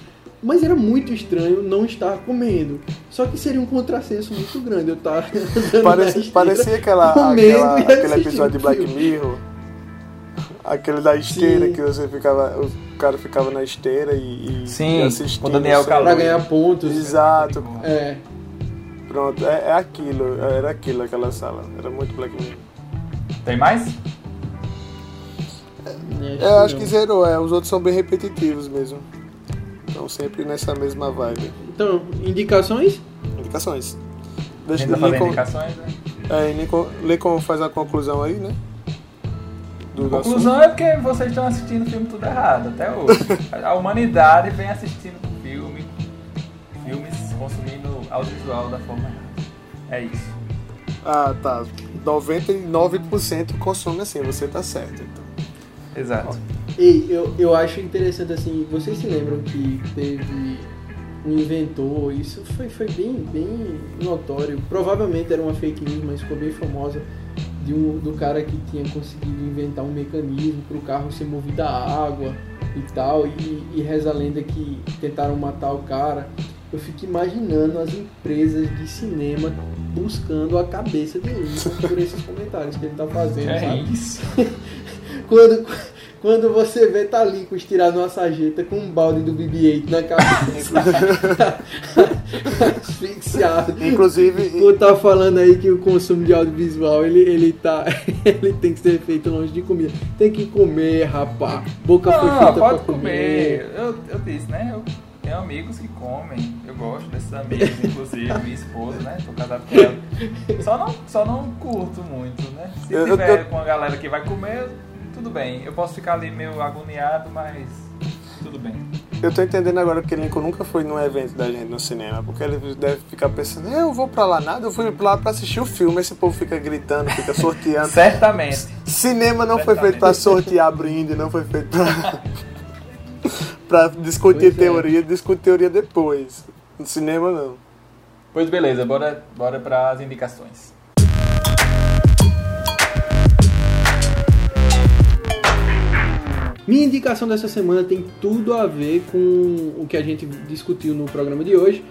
[SPEAKER 2] Mas era muito estranho não estar comendo. Só que seria um contrassenso muito grande eu estar [laughs]
[SPEAKER 3] Parece, parecia aquela,
[SPEAKER 2] comendo
[SPEAKER 3] aquela-
[SPEAKER 2] e
[SPEAKER 3] aquele episódio de Black. Mirror. Aquele da esteira
[SPEAKER 2] Sim.
[SPEAKER 3] que você ficava. O cara ficava na esteira e, e,
[SPEAKER 1] Sim,
[SPEAKER 3] assistindo.
[SPEAKER 1] Daniel
[SPEAKER 3] só.
[SPEAKER 1] Kaluuya.
[SPEAKER 2] Pra ganhar pontos.
[SPEAKER 3] Exato.
[SPEAKER 2] É.
[SPEAKER 3] Pronto, é, é aquilo, era aquilo aquela sala. Era muito Black Mirror.
[SPEAKER 1] Tem mais?
[SPEAKER 3] Eu acho que zerou, é. Os outros são bem repetitivos mesmo. Então sempre nessa mesma vibe.
[SPEAKER 2] Então, indicações?
[SPEAKER 3] Indicações. Deixa
[SPEAKER 1] fazendo
[SPEAKER 3] Lincoln,
[SPEAKER 1] indicações, né?
[SPEAKER 3] é, Lincoln, Lincoln faz a conclusão aí, né? Do
[SPEAKER 1] A conclusão é porque vocês estão assistindo o filme tudo errado até hoje. [laughs] A humanidade vem assistindo filme, filmes consumindo audiovisual da forma errada. É isso.
[SPEAKER 3] Ah, tá. 99% consome assim, você tá certo. Então.
[SPEAKER 1] Exato.
[SPEAKER 2] Ei, eu, eu acho interessante assim, vocês se lembram que teve um inventor, isso foi, foi bem, bem notório, provavelmente era uma fake news, mas ficou bem famosa, de um, do cara que tinha conseguido inventar um mecanismo para o carro ser movido a água e tal, e, e reza a lenda que tentaram matar o cara. Eu fico imaginando as empresas de cinema buscando a cabeça de Lincoln por esses comentários que ele tá fazendo,
[SPEAKER 1] É
[SPEAKER 2] sabe?
[SPEAKER 1] isso. [laughs]
[SPEAKER 2] Quando, quando você vê Talicos tirado numa sarjeta com um balde do BB-8 na cabeça, [laughs] asfixiado.
[SPEAKER 3] Inclusive,
[SPEAKER 2] Tu tá falando aí que o consumo de audiovisual ele, ele, tá, [laughs] ele tem que ser feito longe de comida. Tem que comer, rapá. Boca foi
[SPEAKER 1] Não,
[SPEAKER 2] feita
[SPEAKER 1] pode
[SPEAKER 2] pra
[SPEAKER 1] comer. Eu, eu disse, né? Eu tenho amigos que comem. Eu gosto desses amigos, inclusive minha esposa, né? Tô casado com ela. Só não, só não curto muito, né? Se
[SPEAKER 3] Eu- eu-
[SPEAKER 1] tiver
[SPEAKER 3] eu-
[SPEAKER 1] com a galera que vai comer, tudo bem. Eu posso ficar ali meio agoniado, mas tudo bem.
[SPEAKER 3] eu tô entendendo agora que Lincoln nunca foi num evento da gente no cinema, porque ele deve ficar pensando, eu vou pra lá nada, eu fui lá pra assistir o filme, esse povo fica gritando, fica [laughs] sorteando.
[SPEAKER 1] Certamente.
[SPEAKER 3] Cinema não foi feito pra sortear brinde, não foi feito pra, [laughs] pra discutir
[SPEAKER 2] Pois é.
[SPEAKER 3] teoria, discutir teoria depois. No cinema não.
[SPEAKER 1] Pois beleza, bora, bora para as indicações.
[SPEAKER 2] Minha indicação dessa semana tem tudo a ver com o que a gente discutiu no programa de hoje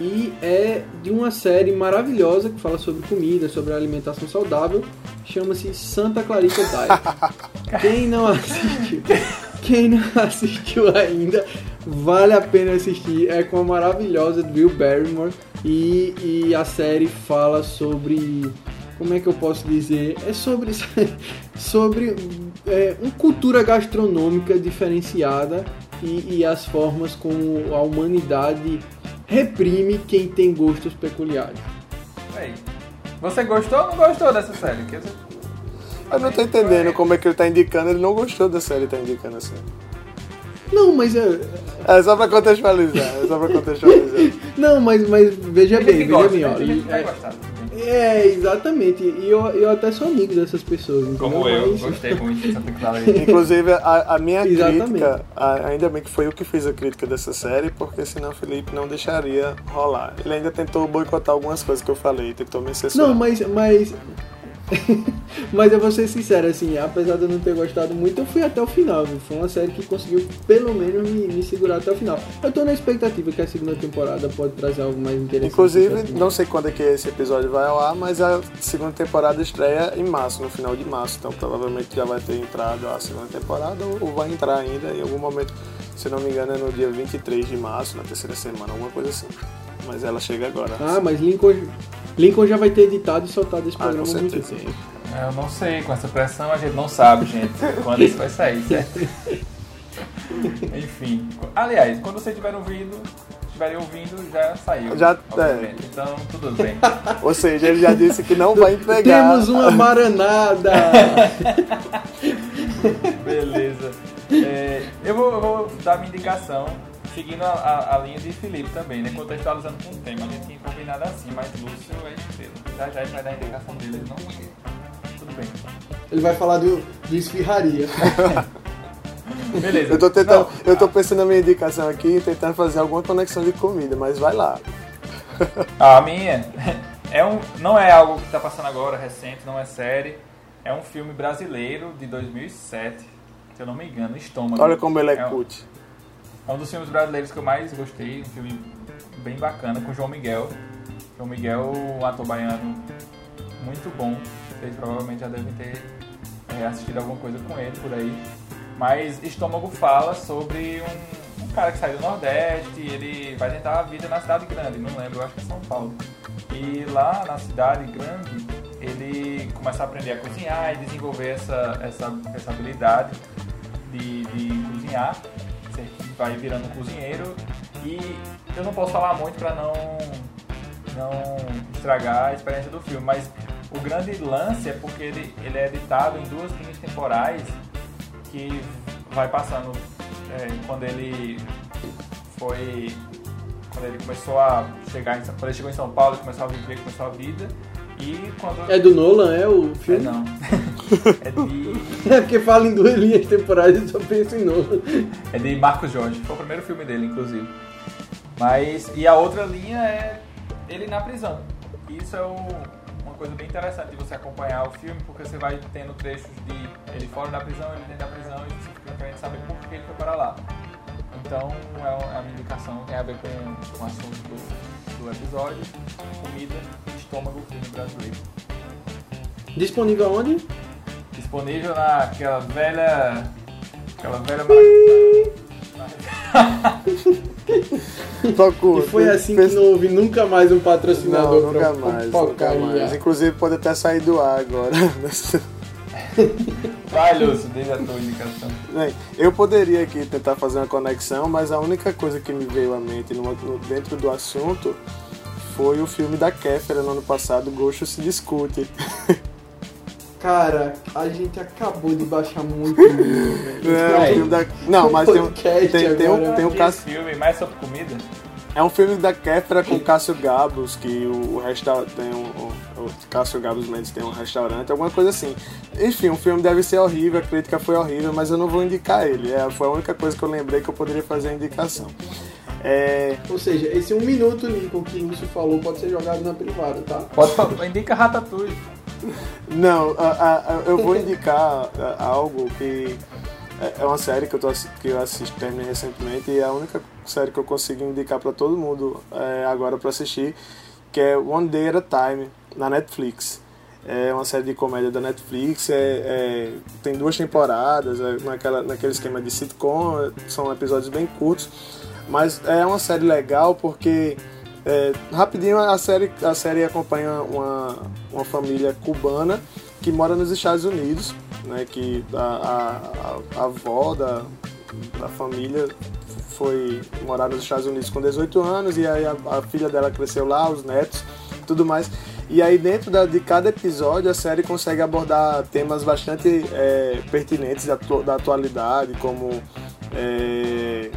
[SPEAKER 2] e é de uma série maravilhosa que fala sobre comida, sobre alimentação saudável, chama-se Santa Clarita Diet. [laughs] Quem não assistiu, quem não assistiu ainda, vale a pena assistir. É com a maravilhosa Drew Barrymore e, e a série fala sobre como é que eu posso dizer? É sobre, [laughs] sobre é, uma cultura gastronômica diferenciada e, e as formas como a humanidade reprime quem tem gostos peculiares.
[SPEAKER 1] Aí. Você gostou ou não gostou dessa série?
[SPEAKER 3] Eu não tô entendendo como é que ele tá indicando, ele não gostou da série, tá indicando a série.
[SPEAKER 2] Não, mas é,
[SPEAKER 3] É só pra contextualizar, é só pra contextualizar. [laughs]
[SPEAKER 2] não, mas, mas veja bem, veja
[SPEAKER 1] gosta,
[SPEAKER 2] bem,
[SPEAKER 1] né?
[SPEAKER 2] ó. É-. É, exatamente. E eu, eu até sou amigo dessas pessoas. entendeu?
[SPEAKER 1] Como eu,
[SPEAKER 2] Mas-
[SPEAKER 1] gostei [laughs] muito dessa tecnologia.
[SPEAKER 3] Inclusive, a, a minha
[SPEAKER 2] Exatamente.
[SPEAKER 3] crítica, a- ainda bem que foi eu que fiz a crítica dessa série, porque senão o Felipe não deixaria rolar. Ele ainda tentou boicotar algumas coisas que eu falei, tentou me censurar.
[SPEAKER 2] Não, mas. Mas, [laughs] mas eu vou ser sincero, assim, apesar de eu não ter gostado muito, eu fui até o final. viu? Foi uma série que conseguiu, pelo menos, me, me segurar até o final. Eu tô na expectativa que a segunda temporada pode trazer algo mais interessante.
[SPEAKER 3] Inclusive,
[SPEAKER 2] assim.
[SPEAKER 3] não sei quando é que esse episódio vai ao ar, mas a segunda temporada estreia em março, no final de março. Então provavelmente já vai ter entrado a segunda temporada ou vai entrar ainda em algum momento, se não me engano, é no dia 23 de março, na terceira semana, alguma coisa assim. Mas ela chega agora.
[SPEAKER 2] Ah, mas Lincoln, Lincoln já vai ter editado e soltado esse
[SPEAKER 3] Ah, com
[SPEAKER 2] programa há muito tempo.
[SPEAKER 1] Eu não sei, com essa pressão a gente não sabe, gente, quando isso vai sair, certo? [laughs] Enfim. Aliás, quando vocês tiverem ouvindo, estiverem ouvindo, já saiu.
[SPEAKER 3] Já-
[SPEAKER 1] obviamente. Então, tudo bem. [laughs]
[SPEAKER 3] Ou seja, ele já disse que não vai entregar.
[SPEAKER 2] Temos uma maranada! [laughs]
[SPEAKER 1] Beleza. É, eu, vou, eu vou dar minha indicação, seguindo a, a- a linha de Felipe também, né? Contextualizando com o tema. A gente tinha combinado assim, mas Lúcio é estrela. Já já ele vai dar a indicação dele, ele não Tudo bem.
[SPEAKER 2] Ele vai falar do, do esfirraria. [laughs]
[SPEAKER 1] Beleza.
[SPEAKER 3] Eu tô tentando,
[SPEAKER 1] Não,
[SPEAKER 3] eu tô pensando na minha indicação aqui e tentando fazer alguma conexão de comida, mas vai lá.
[SPEAKER 1] A minha é um, não é algo que está passando agora, recente, não é série. É um filme brasileiro de 2007, se eu não me engano, Estômago.
[SPEAKER 3] Olha como ele é cut.
[SPEAKER 1] É um dos filmes brasileiros que eu mais gostei, um filme bem bacana com João Miguel. João Miguel, um ator baiano muito bom. Vocês provavelmente já devem ter é, assistido alguma coisa com ele por aí. Mas Estômago fala sobre um, um cara que sai do Nordeste, ele vai tentar a vida na cidade grande, não lembro, eu acho que é São Paulo. E lá na cidade grande, ele começa a aprender a cozinhar e desenvolver essa, essa, essa habilidade de, de cozinhar. Você vai virando cozinheiro e eu não posso falar muito para não não estragar a experiência do filme, mas o grande lance é porque ele, ele é editado em duas linhas temporais que vai passando é, quando ele foi quando ele começou a chegar em, quando ele chegou em São Paulo, começou a viver, começou a vida e quando
[SPEAKER 2] É do Nolan, é o
[SPEAKER 1] é,
[SPEAKER 2] filme?
[SPEAKER 1] não [laughs] é de
[SPEAKER 2] É porque fala em duas linhas temporais e só penso em Nolan.
[SPEAKER 1] É de Marcos Jorge, foi o primeiro filme dele, inclusive. Mas, e a outra linha é ele na prisão. Isso é o- uma coisa bem interessante de você acompanhar o filme, porque você vai tendo trechos de ele fora da prisão, ele dentro da prisão, e você fica querendo saber por que ele foi para lá. Então, é uma- a minha indicação tem a ver com, com o assunto do, do episódio: comida, estômago, filme brasileiro.
[SPEAKER 2] Disponível aonde?
[SPEAKER 1] Disponível naquela velha. aquela velha
[SPEAKER 3] Procura. [laughs]
[SPEAKER 2] E foi assim que não houve nunca mais um
[SPEAKER 3] Não,
[SPEAKER 2] patrocinador
[SPEAKER 3] nunca
[SPEAKER 2] pra
[SPEAKER 3] mais, nunca mais. Inclusive pode até sair do ar agora. [laughs]
[SPEAKER 1] Vai, Lúcio, deixa a tua indicação.
[SPEAKER 3] Bem, Eu poderia aqui tentar fazer uma conexão, mas a única coisa que me veio à mente no- dentro do assunto foi o filme da Kéfera no ano passado, Gosto se Discute. [laughs]
[SPEAKER 2] Cara, a gente acabou de baixar muito nível. [laughs]
[SPEAKER 3] É, o filme da... Não, mas tem um,
[SPEAKER 2] Podcast
[SPEAKER 3] tem, tem um, tem um caso...
[SPEAKER 1] filme mais sobre comida?
[SPEAKER 3] É um filme da Kéfera com Cássio Gabos, que o, o restaurante tem um, o, o Cássio Gabos Mendes tem um restaurante, alguma coisa assim. Enfim, o filme deve ser horrível, a crítica foi horrível, mas eu não vou indicar ele. É, foi a única coisa que eu lembrei que eu poderia fazer a indicação. É,
[SPEAKER 2] Ou seja, esse um minuto, Lincoln, que o Lúcio falou, pode ser jogado na privada, tá?
[SPEAKER 1] Pode falar, indica Ratatouille.
[SPEAKER 3] Não, a- a- a- eu vou indicar algo que é- é uma série que eu, tô, que eu assisti terminei recentemente e é a única série que eu consigo indicar para todo mundo é, agora para assistir, que é One Day at a Time, na Netflix. É uma série de comédia da Netflix, é, é- tem duas temporadas, é naquela, naquele esquema de sitcom, são episódios bem curtos, mas é uma série legal porque é, rapidinho a série, a série acompanha uma, uma família cubana que mora nos Estados Unidos, né, que a, a, a- avó da, da família foi morar nos Estados Unidos com 18 anos e aí a, a filha dela cresceu lá, os netos, tudo mais. E aí dentro da- de cada episódio a série consegue abordar temas bastante é, pertinentes da, da atualidade, como é,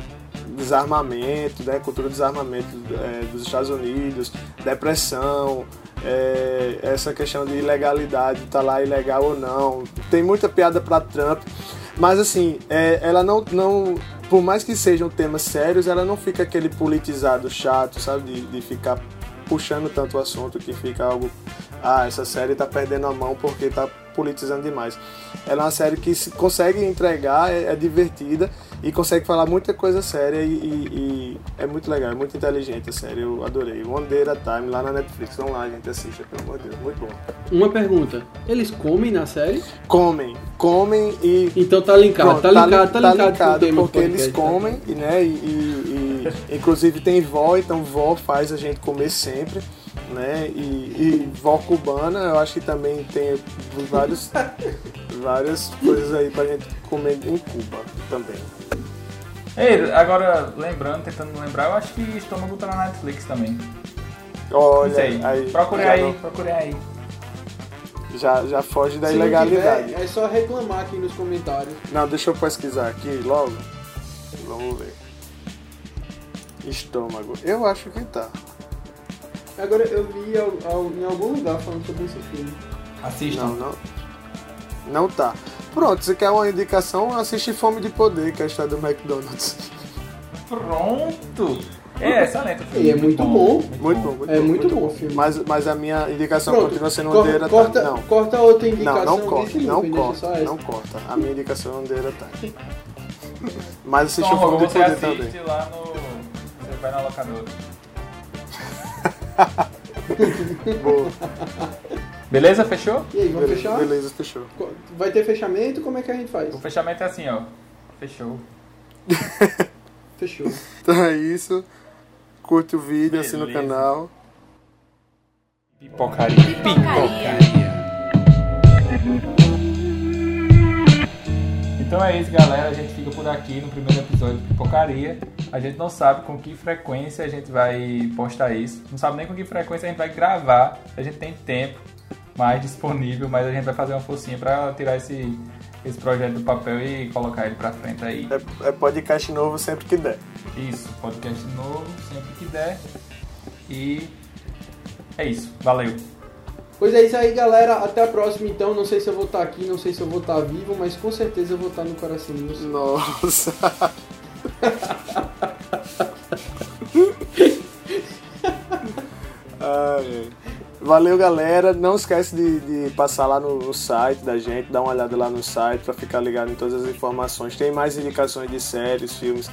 [SPEAKER 3] desarmamento, né, cultura do desarmamento é, dos Estados Unidos, depressão, é, essa questão de ilegalidade, tá lá ilegal ou não. Tem muita piada para Trump, mas assim, é, ela não, não, por mais que sejam temas sérios, ela não fica aquele politizado chato, sabe, de, de ficar puxando tanto o assunto que fica algo, ah, essa série tá perdendo a mão porque tá politizando demais. Ela é uma série que se consegue entregar, é, é divertida e consegue falar muita coisa séria e, e, e, é muito legal, é muito inteligente a série, eu adorei. One Day at a Time lá na Netflix, vamos lá, a gente assiste, pelo amor de Deus, muito bom.
[SPEAKER 2] Uma pergunta, eles comem na série?
[SPEAKER 3] Comem, comem e...
[SPEAKER 2] Então tá linkado, Pronto, tá, tá linkado, tá,
[SPEAKER 3] tá
[SPEAKER 2] linkado,
[SPEAKER 3] linkado porque eles comem, tá né, e, e, inclusive tem vó, então vó faz a gente comer sempre né? E, e vó cubana, eu acho que também tem vários, várias coisas aí pra gente comer em Cuba também.
[SPEAKER 1] Ei, agora lembrando, tentando lembrar, eu acho que Estômago tá na Netflix também.
[SPEAKER 3] Olha,
[SPEAKER 1] aí. Procure aí, não... procure aí.
[SPEAKER 3] Já, já foge da Se ilegalidade.
[SPEAKER 2] Tiver, é só reclamar aqui nos comentários.
[SPEAKER 3] Não, deixa eu pesquisar aqui logo. Vamos ver. Estômago. Eu acho que tá.
[SPEAKER 2] Agora eu vi em algum lugar falando sobre esse filme.
[SPEAKER 1] Assista.
[SPEAKER 3] Não, não. Não tá. Pronto, você quer uma indicação? Assiste Fome de Poder, que é a história do McDonald's.
[SPEAKER 1] Pronto! É, excelente.
[SPEAKER 2] E é muito bom.
[SPEAKER 3] Muito bom.
[SPEAKER 2] Muito é muito, bom o filme.
[SPEAKER 3] Mas, mas a minha indicação Pronto, continua sendo
[SPEAKER 2] cor,
[SPEAKER 3] Ondeira
[SPEAKER 2] corta,
[SPEAKER 3] Não.
[SPEAKER 2] Corta outra indicação.
[SPEAKER 3] Não, não corta. Não corta. Não corta. A minha indicação é Ondeira Time. [laughs] Mas assiste o Fome de Poder também.
[SPEAKER 1] lá no... Você vai na locadora. [laughs]
[SPEAKER 3] Boa.
[SPEAKER 1] Beleza? Fechou?
[SPEAKER 2] E aí, vamos fechar?
[SPEAKER 3] Beleza, fechou.
[SPEAKER 2] Vai ter fechamento? Como é que a gente faz?
[SPEAKER 1] O fechamento é assim, ó. Fechou. [laughs]
[SPEAKER 2] Fechou.
[SPEAKER 3] Então é isso. Curte o vídeo, assina o canal.
[SPEAKER 1] Pipocaria. Pipocaria. Então é isso, galera. A gente fica por aqui no primeiro episódio de Pipocaria. A gente não sabe com que frequência a gente vai postar isso. Não sabe nem com que frequência a gente vai gravar. A gente tem tempo mais disponível, mas a gente vai fazer uma forcinha para tirar esse, esse projeto do papel e colocar ele para frente aí.
[SPEAKER 3] É, é podcast novo sempre que der.
[SPEAKER 1] Isso, podcast novo sempre que der. E é isso. Valeu.
[SPEAKER 2] Pois é isso aí, galera. Até a próxima, então. Não sei se eu vou estar aqui, não sei se eu vou estar vivo, mas com certeza eu vou estar no coração de vocês.
[SPEAKER 3] Nossa. [laughs] Valeu, galera. Não esquece de, de passar lá no, no, site da gente, dar uma olhada lá no site para ficar ligado em todas as informações. Tem mais indicações de séries, filmes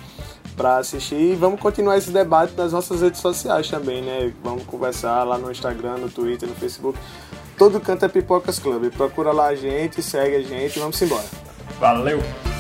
[SPEAKER 3] para assistir e vamos continuar esse debate nas nossas redes sociais também, né? Vamos conversar lá no Instagram, no Twitter, no Facebook. Todo canto é Pipocas Club. Procura lá a gente, segue a gente e vamos embora.
[SPEAKER 1] Valeu!